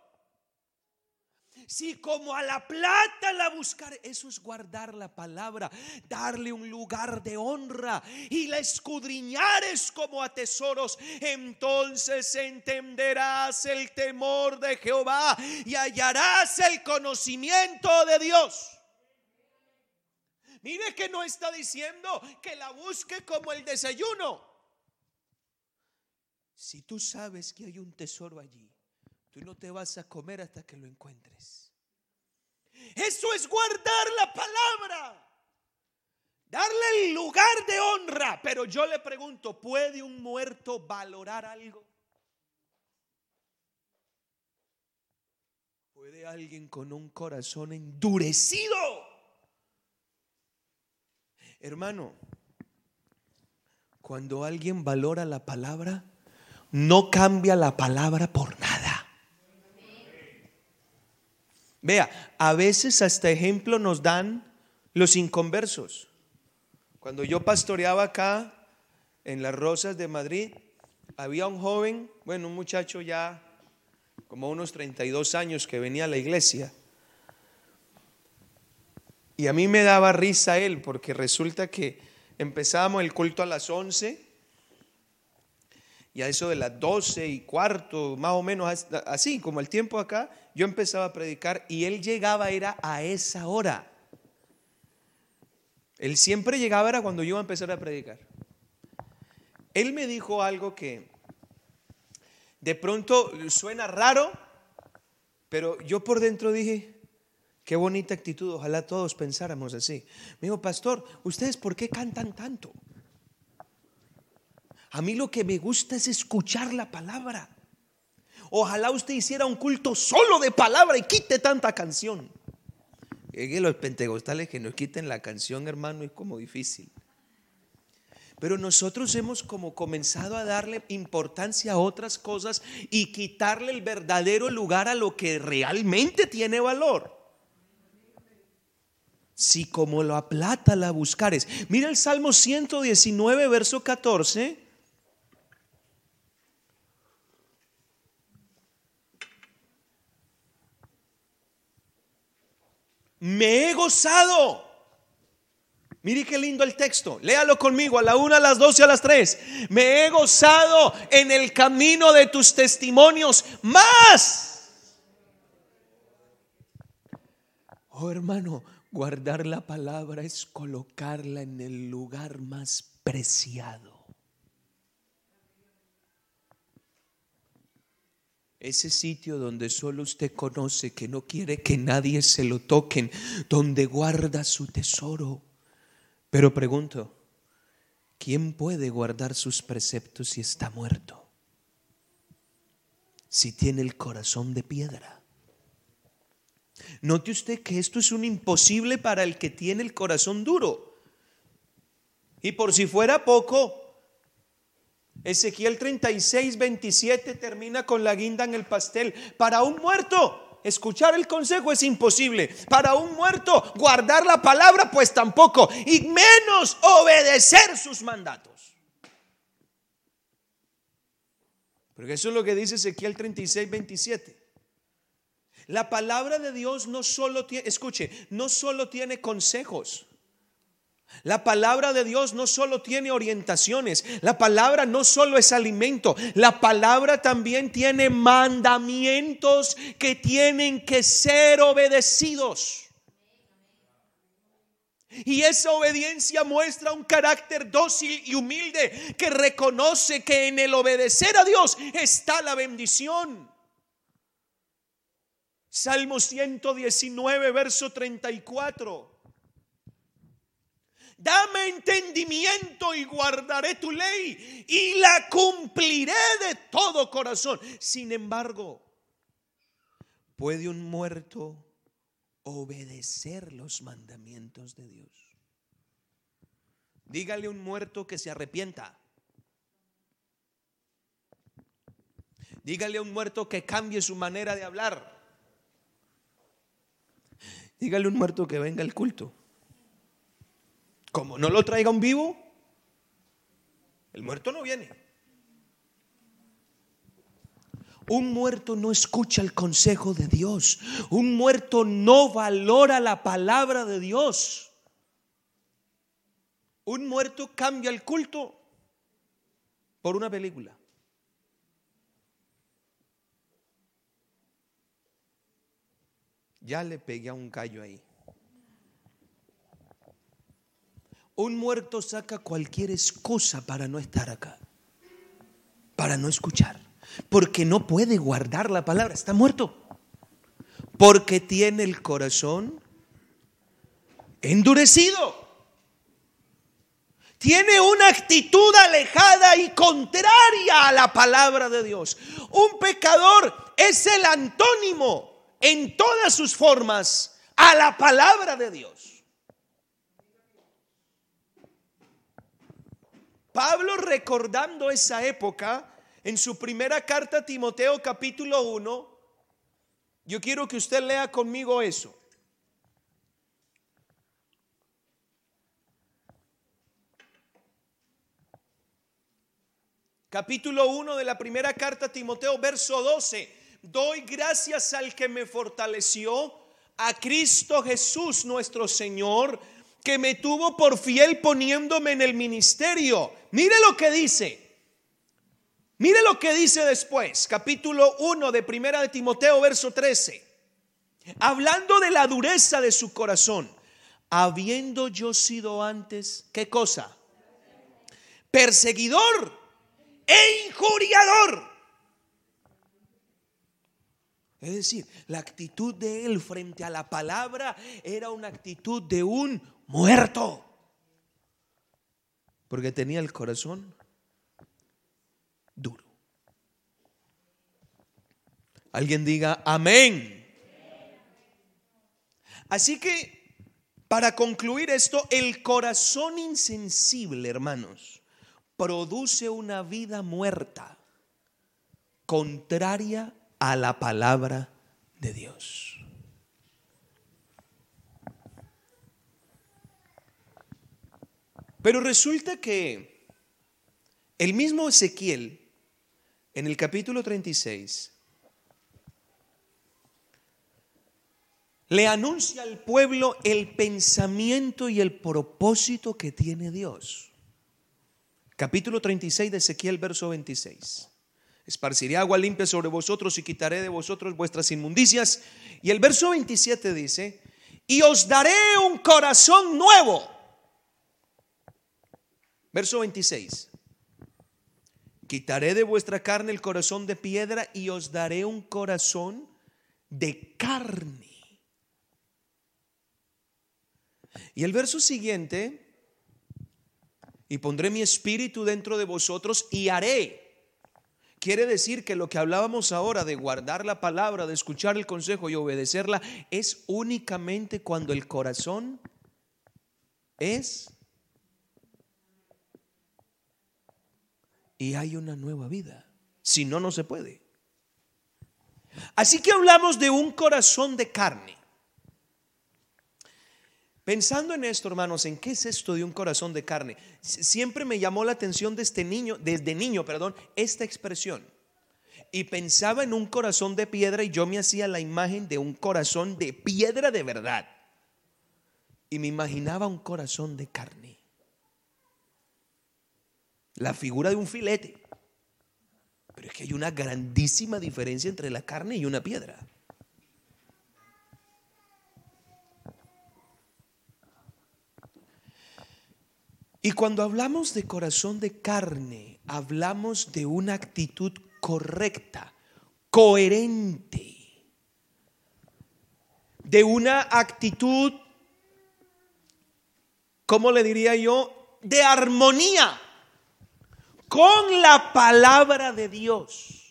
S1: Si como a la plata la buscar, eso es guardar la palabra, darle un lugar de honra y la escudriñares como a tesoros, entonces entenderás el temor de Jehová y hallarás el conocimiento de Dios. Mire que no está diciendo que la busque como el desayuno. Si tú sabes que hay un tesoro allí, Tú no te vas a comer hasta que lo encuentres. Eso es guardar la palabra. Darle el lugar de honra. Pero yo le pregunto, ¿puede un muerto valorar algo? ¿Puede alguien con un corazón endurecido? Hermano, cuando alguien valora la palabra, no cambia la palabra por nada. Vea, a veces hasta ejemplo nos dan los inconversos. Cuando yo pastoreaba acá en las Rosas de Madrid, había un joven, bueno, un muchacho ya como unos 32 años que venía a la iglesia. Y a mí me daba risa él, porque resulta que empezábamos el culto a las 11 y a eso de las 12 y cuarto, más o menos así, como el tiempo acá, yo empezaba a predicar y él llegaba era a esa hora. Él siempre llegaba era cuando yo iba a empezar a predicar. Él me dijo algo que de pronto suena raro, pero yo por dentro dije, qué bonita actitud, ojalá todos pensáramos así. Me dijo, pastor, ¿ustedes por qué cantan tanto? A mí lo que me gusta es escuchar la palabra. Ojalá usted hiciera un culto solo de palabra y quite tanta canción. Es que los pentecostales que nos quiten la canción, hermano, es como difícil. Pero nosotros hemos como comenzado a darle importancia a otras cosas y quitarle el verdadero lugar a lo que realmente tiene valor. Si como la plata la buscares. Mira el Salmo 119, verso 14. Me he gozado Mire qué lindo el texto. Léalo conmigo a la una, a las dos y a las tres. Me he gozado en el camino de tus testimonios más. Oh hermano, guardar la palabra es colocarla en el lugar más preciado. Ese sitio donde solo usted conoce que no quiere que nadie se lo toquen, donde guarda su tesoro. Pero pregunto, ¿quién puede guardar sus preceptos si está muerto? Si tiene el corazón de piedra. Note usted que esto es un imposible para el que tiene el corazón duro. Y por si fuera poco, Ezequiel 36, 27 termina con la guinda en el pastel. Para un muerto Escuchar el consejo es imposible. Para un muerto, guardar la palabra, pues tampoco. Y menos obedecer sus mandatos. Porque eso es lo que dice Ezequiel 36, 27. La palabra de Dios no solo tiene, escuche, no solo tiene consejos. La palabra de Dios no solo tiene orientaciones, la palabra no solo es alimento, la palabra también tiene mandamientos que tienen que ser obedecidos. Y esa obediencia muestra un carácter dócil y humilde que reconoce que en el obedecer a Dios está la bendición. Salmo 119, verso 34. Dame entendimiento y guardaré tu ley y la cumpliré de todo corazón. Sin embargo, ¿puede un muerto obedecer los mandamientos de Dios? Dígale a un muerto que se arrepienta. Dígale a un muerto que cambie su manera de hablar. Dígale a un muerto que venga al culto. Como no lo traiga un vivo, el muerto no viene. Un muerto no escucha el consejo de Dios. Un muerto no valora la palabra de Dios. Un muerto cambia el culto por una película. Ya le pegué a un gallo ahí. Un muerto saca cualquier excusa para no estar acá, para no escuchar, porque no puede guardar la palabra, está muerto, porque tiene el corazón endurecido. Tiene una actitud alejada y contraria a la palabra de Dios. Un pecador es el antónimo en todas sus formas a la palabra de Dios. Pablo recordando esa época, en su primera carta a Timoteo capítulo 1, yo quiero que usted lea conmigo eso. Capítulo 1 de la primera carta a Timoteo, verso 12. Doy gracias al que me fortaleció, a Cristo Jesús nuestro Señor que me tuvo por fiel poniéndome en el ministerio. Mire lo que dice. Mire lo que dice después, capítulo 1 de Primera de Timoteo, verso 13. Hablando de la dureza de su corazón, habiendo yo sido antes, ¿qué cosa? Perseguidor e injuriador. Es decir, la actitud de él frente a la palabra era una actitud de un muerto. Porque tenía el corazón duro. Alguien diga amén. Así que, para concluir esto, el corazón insensible, hermanos, produce una vida muerta, contraria a la palabra de Dios. Pero resulta que el mismo Ezequiel, en el capítulo 36, le anuncia al pueblo el pensamiento y el propósito que tiene Dios. Capítulo 36 de Ezequiel, verso 26. Esparciré agua limpia sobre vosotros y quitaré de vosotros vuestras inmundicias. Y el verso 27 dice, y os daré un corazón nuevo. Verso 26. Quitaré de vuestra carne el corazón de piedra y os daré un corazón de carne. Y el verso siguiente, y pondré mi espíritu dentro de vosotros y haré. Quiere decir que lo que hablábamos ahora de guardar la palabra, de escuchar el consejo y obedecerla, es únicamente cuando el corazón es y hay una nueva vida. Si no, no se puede. Así que hablamos de un corazón de carne. Pensando en esto, hermanos, ¿en qué es esto de un corazón de carne? Siempre me llamó la atención de este niño, desde niño, perdón, esta expresión. Y pensaba en un corazón de piedra y yo me hacía la imagen de un corazón de piedra de verdad. Y me imaginaba un corazón de carne. La figura de un filete. Pero es que hay una grandísima diferencia entre la carne y una piedra. Y cuando hablamos de corazón de carne, hablamos de una actitud correcta, coherente, de una actitud, ¿cómo le diría yo? De armonía con la palabra de Dios.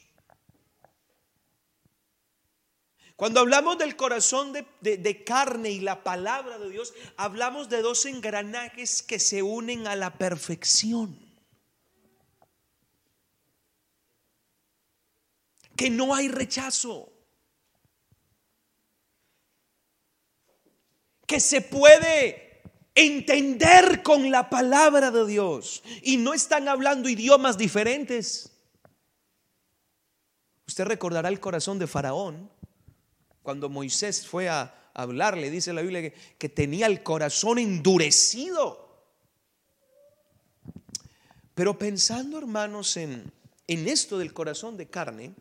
S1: Cuando hablamos del corazón de, carne y la palabra de Dios, hablamos de dos engranajes que se unen a la perfección. Que no hay rechazo. Que se puede entender con la palabra de Dios. Y no están hablando idiomas diferentes. Usted recordará el corazón de Faraón cuando Moisés fue a hablarle, dice la Biblia que, tenía el corazón endurecido. Pero pensando, hermanos, en, en esto del corazón de carne,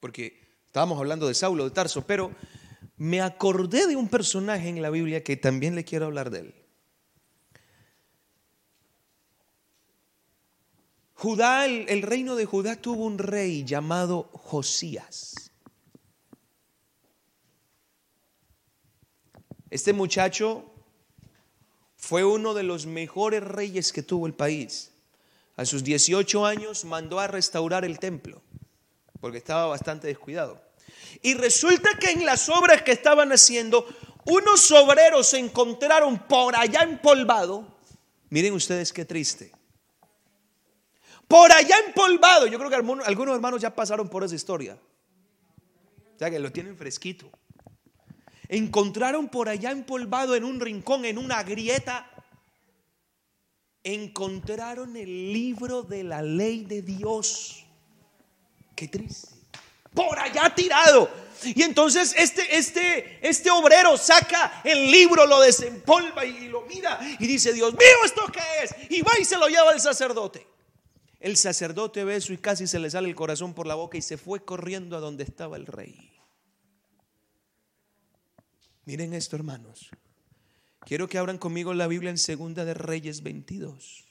S1: porque estábamos hablando de Saulo de Tarso, pero me acordé de un personaje en la Biblia que también le quiero hablar de él. Judá, el reino de Judá tuvo un rey llamado Josías. Este muchacho fue uno de los mejores reyes que tuvo el país. A sus 18 años mandó a restaurar el templo, porque estaba bastante descuidado. Y resulta que en las obras que estaban haciendo, unos obreros se encontraron por allá empolvado. Miren ustedes qué triste. Por allá empolvado. Yo creo que algunos hermanos ya pasaron por esa historia. O sea que lo tienen fresquito encontraron por allá empolvado en un rincón, en una grieta, encontraron el libro de la ley de Dios. Qué triste. Por allá tirado. Y entonces este, este, este obrero saca el libro, lo desempolva y lo mira y dice, Dios mío, ¿esto qué es? Y va y se lo lleva al sacerdote. El sacerdote ve eso y casi se le sale el corazón por la boca y se fue corriendo a donde estaba el rey. Miren esto, hermanos. Quiero que abran conmigo la Biblia en Segunda de Reyes 22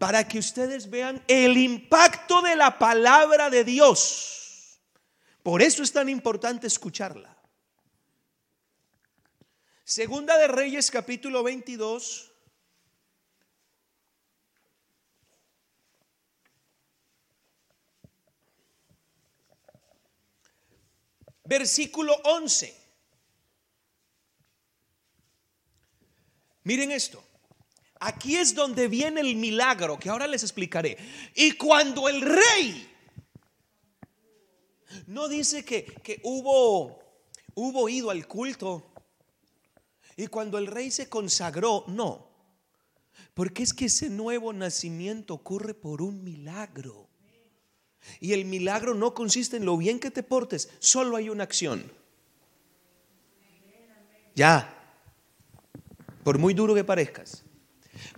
S1: para que ustedes vean el impacto de la palabra de Dios. Por eso es tan importante escucharla. Segunda de Reyes capítulo 22. versículo 11. Miren esto. Aquí es donde viene el milagro que ahora les explicaré. Y cuando el rey no dice que, que hubo, hubo ido al culto y cuando el rey se consagró, no. Porque es que ese nuevo nacimiento ocurre por un milagro. Y el milagro no consiste en lo bien que te portes, solo hay una acción. Ya, por muy duro que parezcas.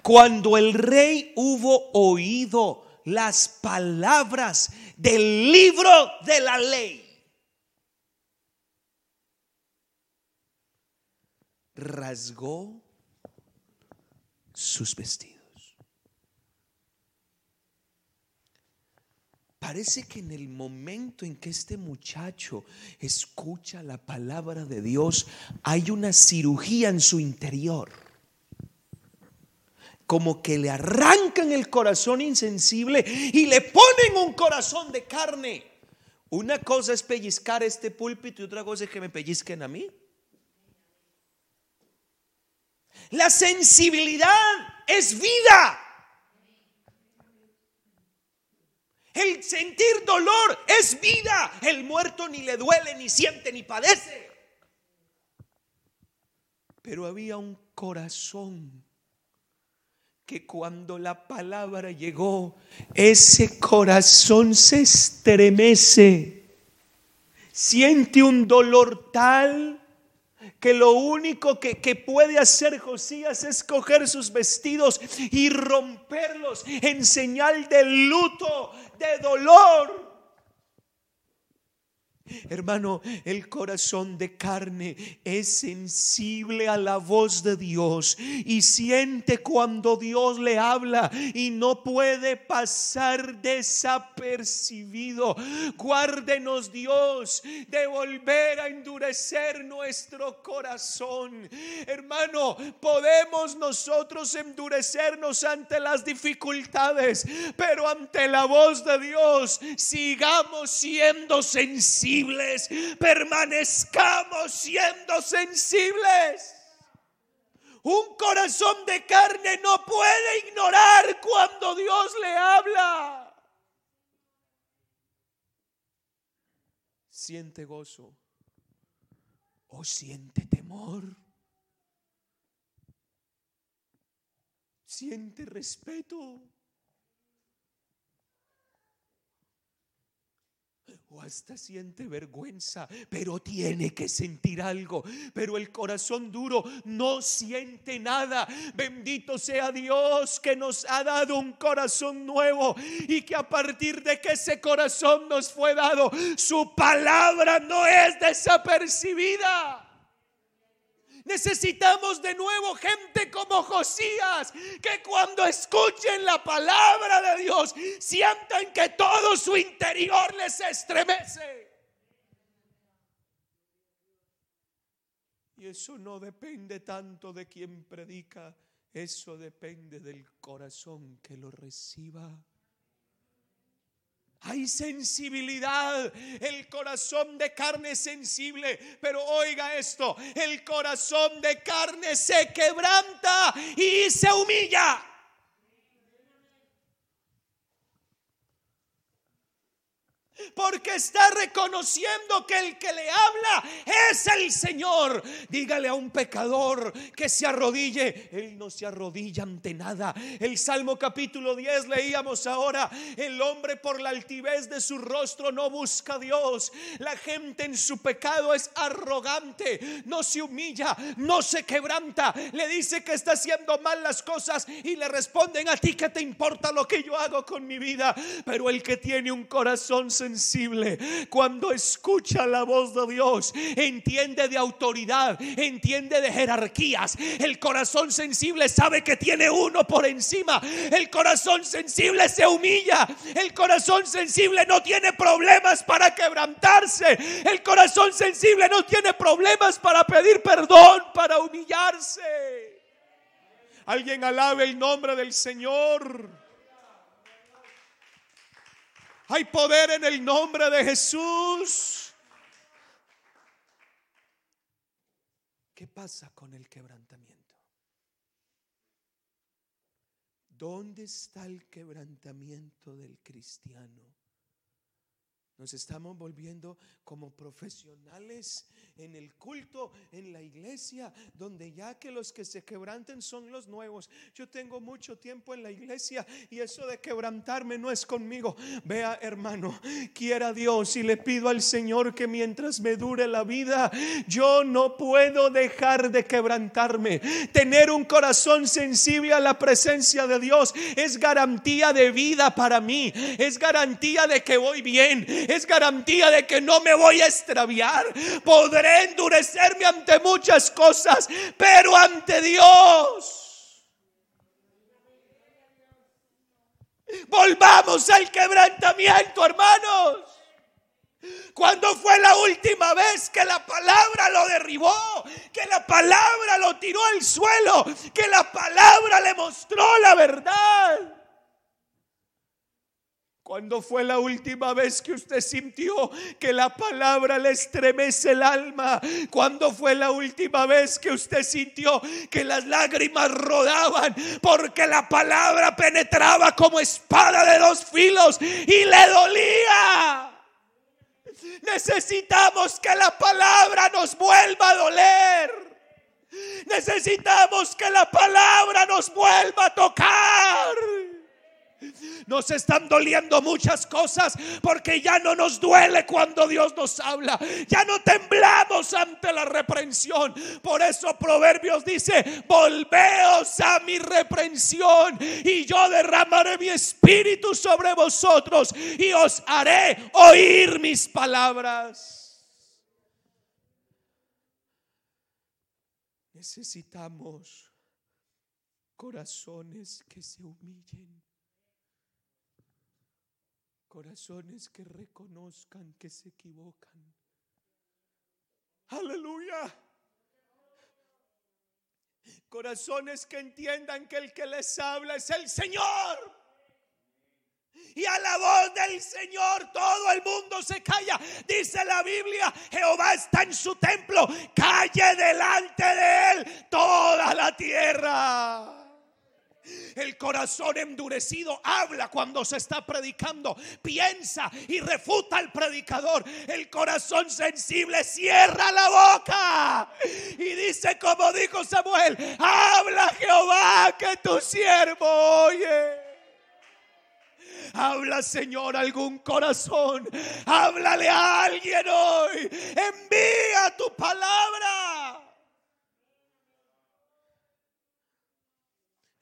S1: Cuando el rey hubo oído las palabras del libro de la ley, rasgó sus vestidos. Parece que en el momento en que este muchacho escucha la palabra de Dios, hay una cirugía en su interior. Como que le arrancan el corazón insensible y le ponen un corazón de carne. Una cosa es pellizcar este púlpito y otra cosa es que me pellizquen a mí. La sensibilidad es vida. El sentir dolor es vida. El muerto ni le duele, ni siente, ni padece. Pero había un corazón que cuando la palabra llegó, ese corazón se estremece. Siente un dolor tal que lo único que, puede hacer Josías es coger sus vestidos y romperlos en señal de luto, de dolor. Hermano, el corazón de carne es sensible a la voz de Dios y siente cuando Dios le habla y no puede pasar desapercibido. Guárdenos Dios de volver a endurecer nuestro corazón. Hermano, podemos nosotros endurecernos ante las dificultades, pero ante la voz de Dios sigamos siendo sensibles permanezcamos siendo sensibles. Un corazón de carne no puede ignorar cuando Dios le habla. Siente gozo o siente temor. Siente respeto hasta siente vergüenza, pero tiene que sentir algo. Pero el corazón duro no siente nada. Bendito sea Dios que nos ha dado un corazón nuevo y que a partir de que ese corazón nos fue dado, su palabra no es desapercibida. Necesitamos de nuevo gente como Josías, que cuando escuchen la palabra de Dios, sientan que todo su interior les estremece. Y eso no depende tanto de quien predica, eso depende del corazón que lo reciba. Hay sensibilidad. El corazón de carne es sensible. Pero oiga esto. El corazón de carne se quebranta y se humilla. Porque está reconociendo que el que le habla es el Señor. Dígale a un pecador que se arrodille. Él no se arrodilla ante nada. El Salmo capítulo 10 leíamos ahora. El hombre por la altivez de su rostro no busca a Dios. La gente en su pecado es arrogante. No se humilla, no se quebranta. Le dice que está haciendo mal las cosas y le responden a ti que te importa lo que yo hago con mi vida. Pero el que tiene un corazón cuando escucha la voz de Dios, entiende de autoridad, entiende de jerarquías. El corazón sensible sabe que tiene uno por encima. El corazón sensible se humilla. El corazón sensible no tiene problemas para quebrantarse. El corazón sensible no tiene problemas para pedir perdón, para humillarse. Alguien alabe el nombre del Señor. Hay poder en el nombre de Jesús. ¿Qué pasa con el quebrantamiento? ¿Dónde está el quebrantamiento del cristiano? Nos estamos volviendo como profesionales en el culto, en la iglesia, donde ya que los que se quebranten son los nuevos. Yo tengo mucho tiempo en la iglesia y eso de quebrantarme no es conmigo. Vea, hermano, quiera Dios y le pido al Señor que mientras me dure la vida, yo no puedo dejar de quebrantarme. Tener un corazón sensible a la presencia de Dios es garantía de vida para mí, es garantía de que voy bien es garantía de que no me voy a extraviar. Podré endurecerme ante muchas cosas, pero ante Dios. Volvamos al quebrantamiento, hermanos. Cuando fue la última vez que la palabra lo derribó? Que la palabra lo tiró al suelo, que la palabra le mostró la verdad. ¿Cuándo fue la última vez que usted sintió que la palabra le estremece el alma? ¿Cuándo fue la última vez que usted sintió que las lágrimas rodaban porque la palabra penetraba como espada de dos filos y le dolía? Necesitamos que la palabra nos vuelva a doler. Necesitamos que la palabra nos vuelva a tocar. Nos están doliendo muchas cosas porque ya no nos duele cuando Dios nos habla. Ya no temblamos ante la reprensión. Por eso Proverbios dice, volveos a mi reprensión y yo derramaré mi espíritu sobre vosotros y os haré oír mis palabras. Necesitamos corazones que se humillen Corazones que reconozcan que se equivocan. Aleluya. Corazones que entiendan que el que les habla es el Señor. Y a la voz del Señor todo el mundo se calla. Dice la Biblia, Jehová está en su templo. Calle delante de él toda la tierra. El corazón endurecido habla cuando se está predicando, piensa y refuta al predicador. El corazón sensible cierra la boca y dice como dijo Samuel, habla Jehová que tu siervo oye. Habla, Señor, algún corazón. Háblale a alguien hoy. Envía tu palabra.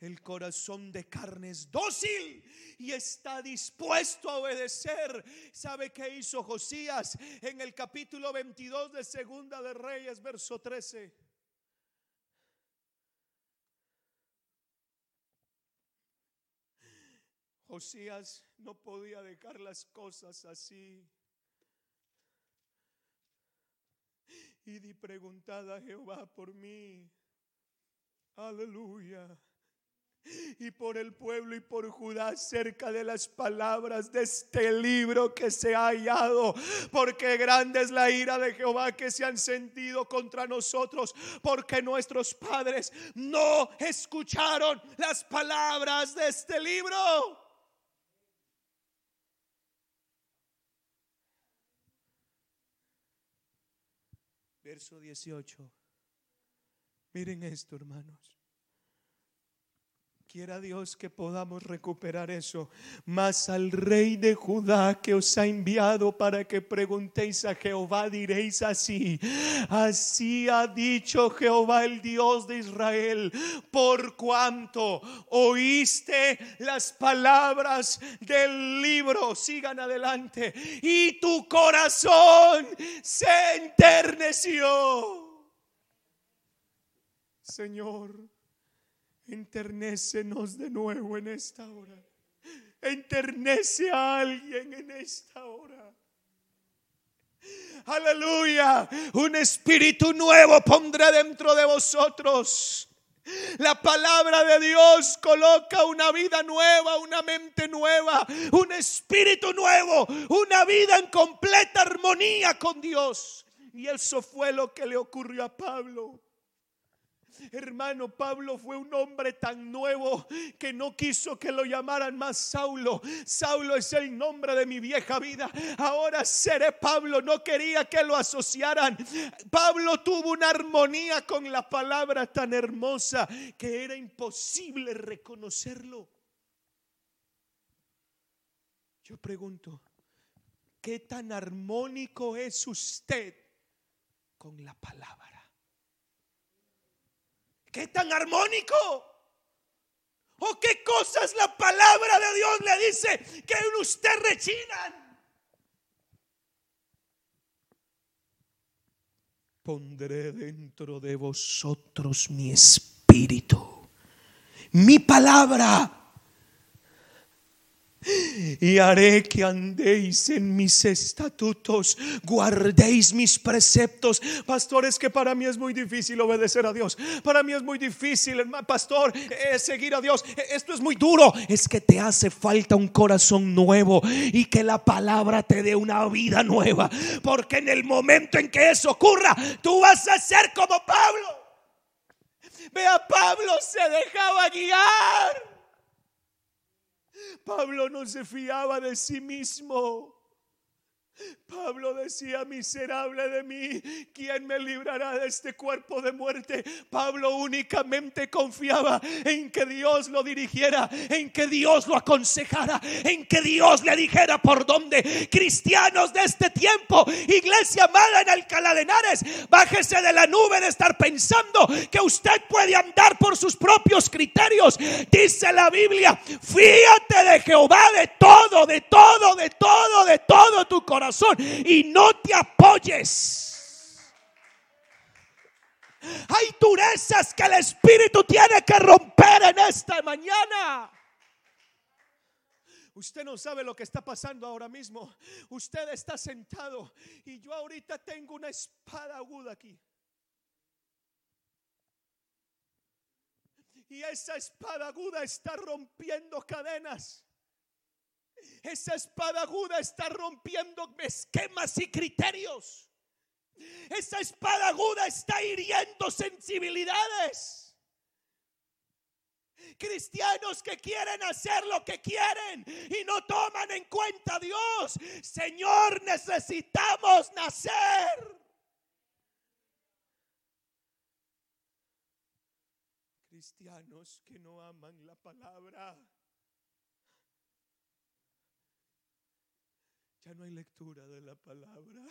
S1: El corazón de carne es dócil y está dispuesto a obedecer. ¿Sabe qué hizo Josías en el capítulo 22 de Segunda de Reyes, verso 13? Josías no podía dejar las cosas así. Y di preguntada a Jehová por mí. Aleluya y por el pueblo y por Judá acerca de las palabras de este libro que se ha hallado. Porque grande es la ira de Jehová que se han sentido contra nosotros, porque nuestros padres no escucharon las palabras de este libro. Verso 18. Miren esto, hermanos. Quiera Dios que podamos recuperar eso. Mas al rey de Judá que os ha enviado para que preguntéis a Jehová, diréis así. Así ha dicho Jehová el Dios de Israel, por cuanto oíste las palabras del libro. Sigan adelante. Y tu corazón se enterneció. Señor Enternécenos de nuevo en esta hora. Enternece a alguien en esta hora. Aleluya. Un espíritu nuevo pondré dentro de vosotros. La palabra de Dios coloca una vida nueva, una mente nueva, un espíritu nuevo, una vida en completa armonía con Dios. Y eso fue lo que le ocurrió a Pablo. Hermano, Pablo fue un hombre tan nuevo que no quiso que lo llamaran más Saulo. Saulo es el nombre de mi vieja vida. Ahora seré Pablo. No quería que lo asociaran. Pablo tuvo una armonía con la palabra tan hermosa que era imposible reconocerlo. Yo pregunto, ¿qué tan armónico es usted con la palabra? ¿Qué tan armónico? ¿O qué cosas la palabra de Dios le dice que en usted rechinan? Pondré dentro de vosotros mi espíritu, mi palabra y haré que andéis en mis estatutos, guardéis mis preceptos. Pastores, que para mí es muy difícil obedecer a Dios. Para mí es muy difícil, pastor, eh, seguir a Dios. Eh, esto es muy duro. Es que te hace falta un corazón nuevo y que la palabra te dé una vida nueva. Porque en el momento en que eso ocurra, tú vas a ser como Pablo. Vea, Pablo se dejaba guiar. Pablo no se fiaba de sí mismo. Pablo decía, miserable de mí, ¿quién me librará de este cuerpo de muerte? Pablo únicamente confiaba en que Dios lo dirigiera, en que Dios lo aconsejara, en que Dios le dijera por dónde. Cristianos de este tiempo, iglesia amada en Alcalá de Henares, bájese de la nube de estar pensando que usted puede andar por sus propios criterios. Dice la Biblia, fíjate de Jehová de todo, de todo, de todo, de todo tu corazón y no te apoyes. Hay durezas que el Espíritu tiene que romper en esta mañana. Usted no sabe lo que está pasando ahora mismo. Usted está sentado y yo ahorita tengo una espada aguda aquí. Y esa espada aguda está rompiendo cadenas. Esa espada aguda está rompiendo esquemas y criterios. Esa espada aguda está hiriendo sensibilidades. Cristianos que quieren hacer lo que quieren y no toman en cuenta a Dios. Señor, necesitamos nacer. Cristianos que no aman la palabra No hay lectura de la palabra.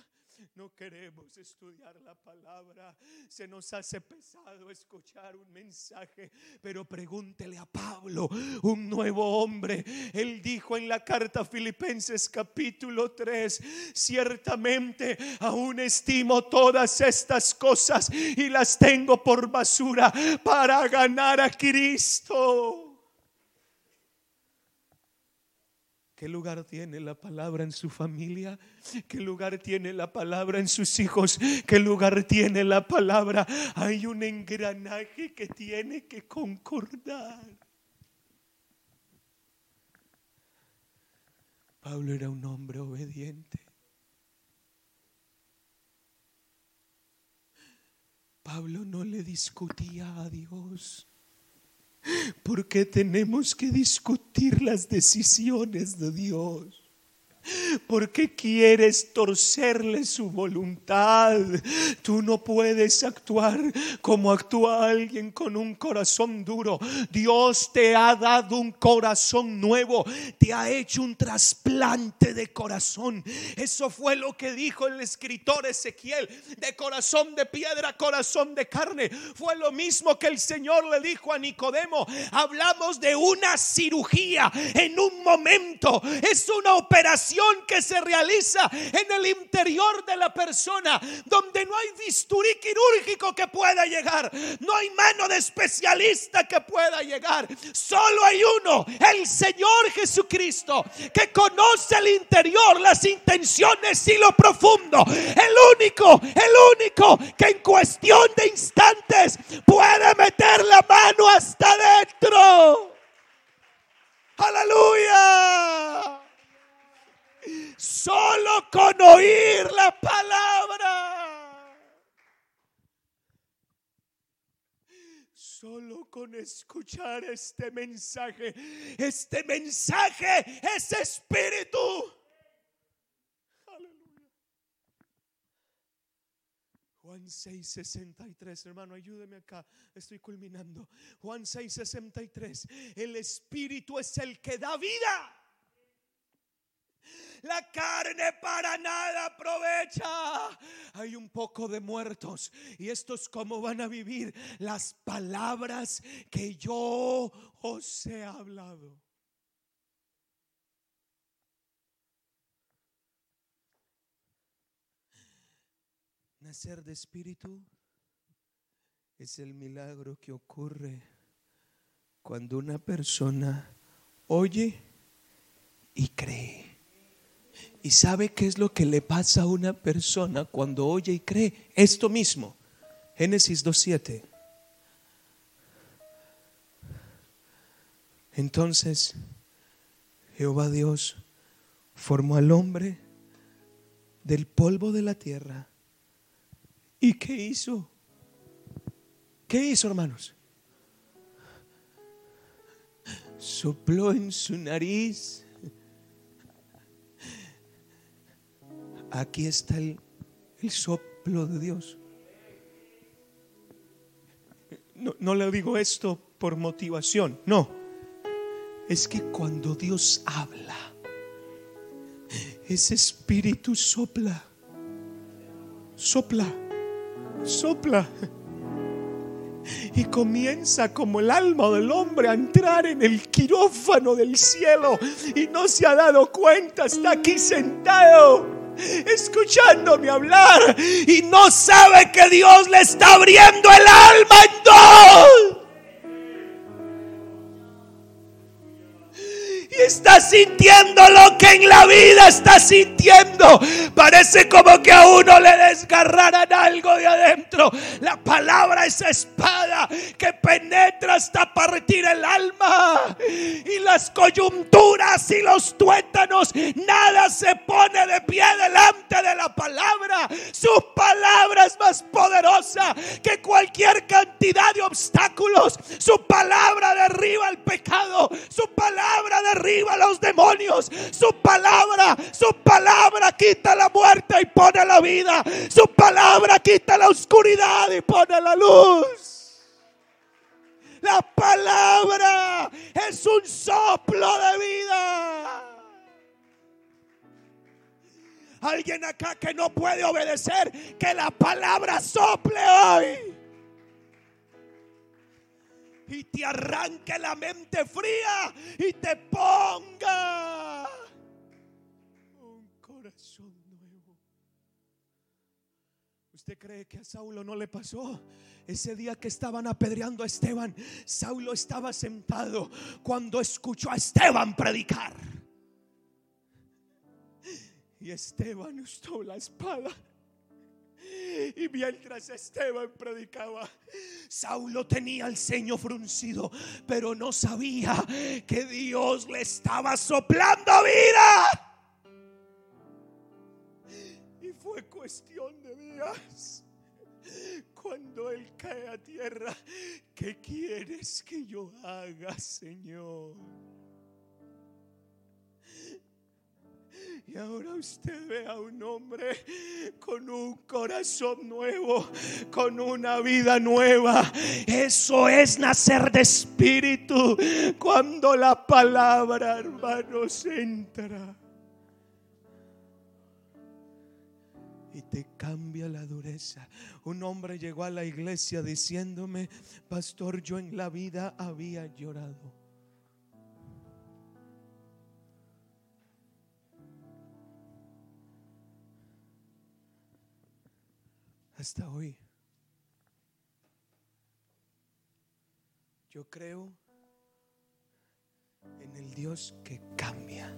S1: No queremos estudiar la palabra. Se nos hace pesado escuchar un mensaje. Pero pregúntele a Pablo, un nuevo hombre. Él dijo en la carta Filipenses capítulo 3, ciertamente aún estimo todas estas cosas y las tengo por basura para ganar a Cristo. ¿Qué lugar tiene la palabra en su familia? ¿Qué lugar tiene la palabra en sus hijos? ¿Qué lugar tiene la palabra? Hay un engranaje que tiene que concordar. Pablo era un hombre obediente. Pablo no le discutía a Dios. Porque tenemos que discutir las decisiones de Dios? Porque quieres torcerle su voluntad. Tú no puedes actuar como actúa alguien con un corazón duro. Dios te ha dado un corazón nuevo, te ha hecho un trasplante de corazón. Eso fue lo que dijo el escritor Ezequiel, de corazón de piedra, corazón de carne. Fue lo mismo que el Señor le dijo a Nicodemo. Hablamos de una cirugía en un momento. Es una operación que se realiza en el interior de la persona, donde no hay bisturí quirúrgico que pueda llegar, no hay mano de especialista que pueda llegar, solo hay uno, el Señor Jesucristo, que conoce el interior, las intenciones y lo profundo, el único, el único que en cuestión de instantes puede meter la mano hasta adentro. Aleluya. Solo con oír la palabra. con escuchar este mensaje. Este mensaje es espíritu. Aleluya. Juan 6, 63, hermano, ayúdeme acá. Estoy culminando. Juan 6, 63. El espíritu es el que da vida. La carne para nada aprovecha. Hay un poco de muertos. Y estos cómo van a vivir las palabras que yo os he hablado. Nacer de espíritu es el milagro que ocurre cuando una persona oye y cree. ¿Y sabe qué es lo que le pasa a una persona cuando oye y cree? Esto mismo. Génesis 2.7. Entonces Jehová Dios formó al hombre del polvo de la tierra. ¿Y qué hizo? ¿Qué hizo, hermanos? Sopló en su nariz Aquí está el, soplo de Dios. No, no le digo esto por motivación, no. Es que cuando Dios habla, ese espíritu sopla, sopla, sopla. Y comienza como el alma del hombre a entrar en el quirófano del cielo y no se ha dado cuenta, está aquí sentado escuchándome hablar y no sabe que Dios le está abriendo el alma en dos. Sintiendo lo que en la vida está sintiendo. Parece como que a uno le desgarraran algo de adentro. La palabra es espada que penetra hasta partir el alma. Y las coyunturas y los tuétanos, nada se pone de pie delante de la palabra. Su palabra es más poderosa que cualquier cantidad de obstáculos. Su palabra derriba el pecado. Su palabra derriba a los demonios. Su palabra, su palabra quita la muerte y pone la vida. Su palabra quita la oscuridad y pone la luz. La palabra es un soplo de vida. Alguien acá que no puede obedecer, que la palabra sople hoy y te arranque la mente fría y te ponga un corazón nuevo. ¿Usted cree que a Saulo no le pasó? Ese día que estaban apedreando a Esteban, Saulo estaba sentado cuando escuchó a Esteban predicar. Y Esteban usó la espada y mientras Esteban predicaba, Saulo tenía el ceño fruncido, pero no sabía que Dios le estaba soplando vida. Y fue cuestión de días. Cuando Él cae a tierra, ¿qué quieres que yo haga, Señor? Y ahora usted ve a un hombre con un corazón nuevo, con una vida nueva. Eso es nacer de espíritu. Cuando la palabra, hermanos, entra. y te cambia la dureza. Un hombre llegó a la iglesia diciéndome, pastor, yo en la vida había llorado. Hasta hoy. Yo creo en el Dios que cambia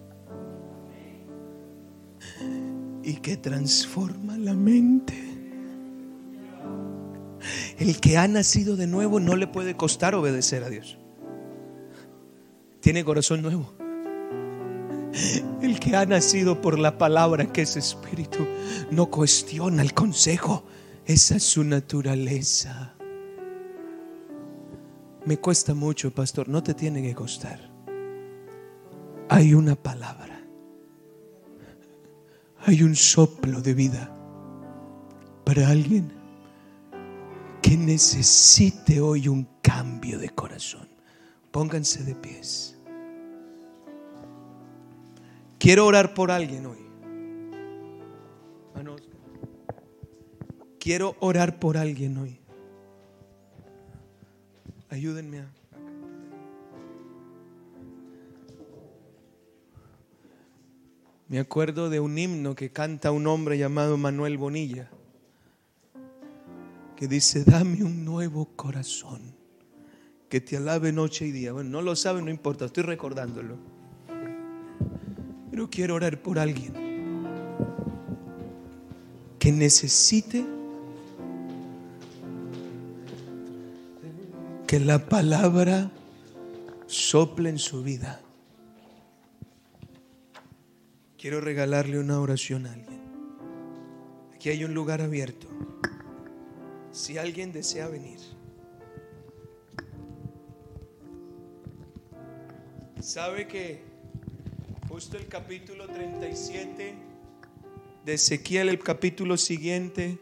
S1: y que transforma la mente. El que ha nacido de nuevo no le puede costar obedecer a Dios. Tiene corazón nuevo. El que ha nacido por la palabra que es espíritu no cuestiona el consejo esa es su naturaleza. Me cuesta mucho, pastor. No te tiene que costar. Hay una palabra. Hay un soplo de vida para alguien que necesite hoy un cambio de corazón. Pónganse de pies. Quiero orar por alguien hoy. Quiero orar por alguien hoy. Ayúdenme a... Me acuerdo de un himno que canta un hombre llamado Manuel Bonilla, que dice, dame un nuevo corazón, que te alabe noche y día. Bueno, no lo sabe, no importa, estoy recordándolo. Pero quiero orar por alguien que necesite que la palabra sople en su vida. Quiero regalarle una oración a alguien. Aquí hay un lugar abierto. Si alguien desea venir. ¿Sabe que justo el capítulo 37 de Ezequiel, el capítulo siguiente,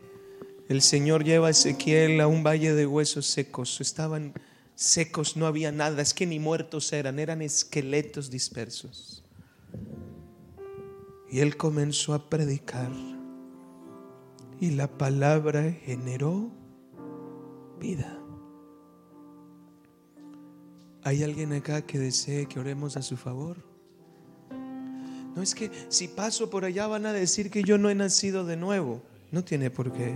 S1: el Señor lleva a Ezequiel a un valle de huesos secos. Estaban secos, no había nada. Es que ni muertos eran, eran esqueletos dispersos. Y él comenzó a predicar. Y la palabra generó vida. ¿Hay alguien acá que desee que oremos a su favor? No es que si paso por allá van a decir que yo no he nacido de nuevo. No tiene por qué.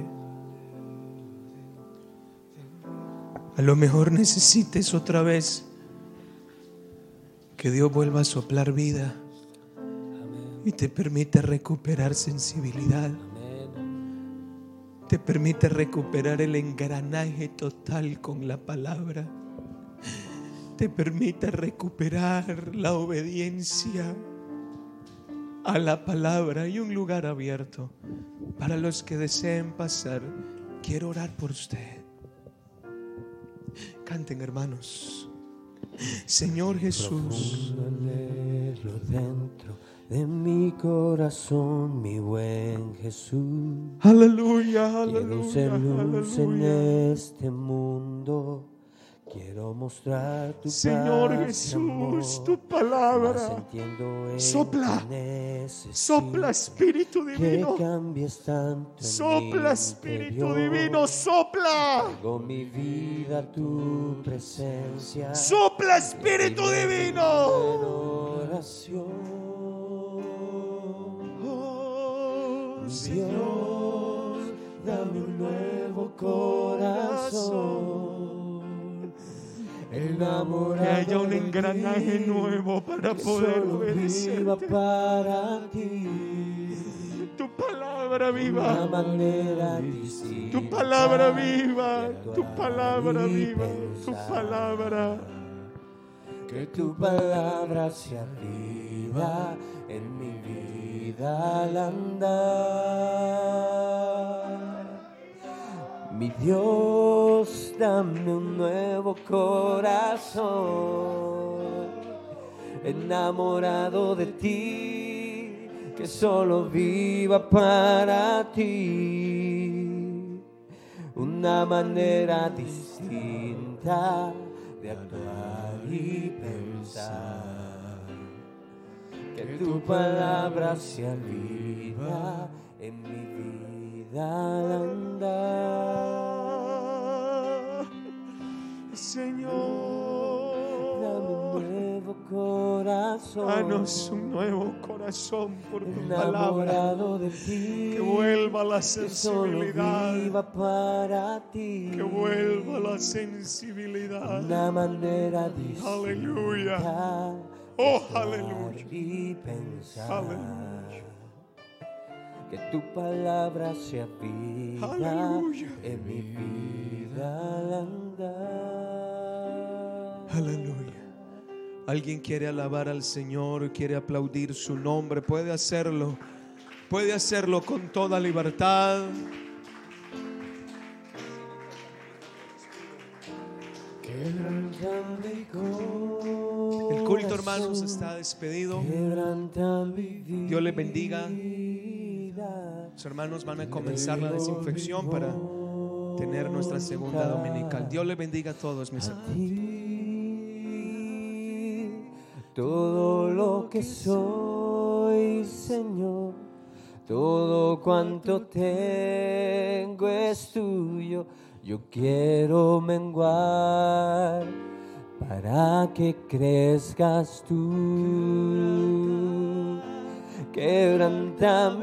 S1: A lo mejor necesites otra vez que Dios vuelva a soplar vida y te permite recuperar sensibilidad. Te permite recuperar el engranaje total con la palabra. Te permite recuperar la obediencia a la palabra y un lugar abierto para los que deseen pasar. Quiero orar por usted. Canten, hermanos. Señor Jesús.
S2: dentro de mi corazón, mi buen Jesús.
S1: Aleluya,
S2: aleluya. Quiero luz en este mundo Quiero mostrar tu
S1: Señor Jesús, tu palabra. Sopla, sopla Espíritu Divino.
S2: Que tanto
S1: sopla Espíritu Divino, sopla.
S2: Con mi vida tu presencia.
S1: Sopla Espíritu Divino.
S2: Oración. Oh, Dios, dame un nuevo corazón
S1: que haya un engranaje nuevo para poder obedecerte.
S2: para ti.
S1: Tu palabra viva.
S2: manera
S1: tu palabra viva. Tu palabra viva. Tu palabra.
S2: Que tu palabra sea viva en mi vida al andar. Mi Dios, dame un nuevo corazón, enamorado de ti, que solo viva para ti. Una manera distinta de actuar y pensar. Que tu palabra sea viva en mi vida al andar.
S1: Señor,
S2: dame un nuevo corazón.
S1: Danos un nuevo corazón por tu palabra.
S2: De ti,
S1: que vuelva la sensibilidad.
S2: Que para ti.
S1: Que vuelva la sensibilidad.
S2: Una manera distinta.
S1: Aleluya. Oh, aleluya.
S2: Y pensar.
S1: Aleluya
S2: que tu palabra sea vida en mi vida al andar.
S1: Aleluya. Alguien quiere alabar al Señor, quiere aplaudir su nombre, puede hacerlo. Puede hacerlo con toda libertad. El culto, hermanos, está despedido. Dios les bendiga. Los hermanos van a comenzar la desinfección para tener nuestra segunda dominical. Dios les bendiga a todos, mis hermanos.
S2: todo lo que soy, Señor, todo cuanto tengo es tuyo. Yo quiero menguar para que crezcas tú. Quebranta mi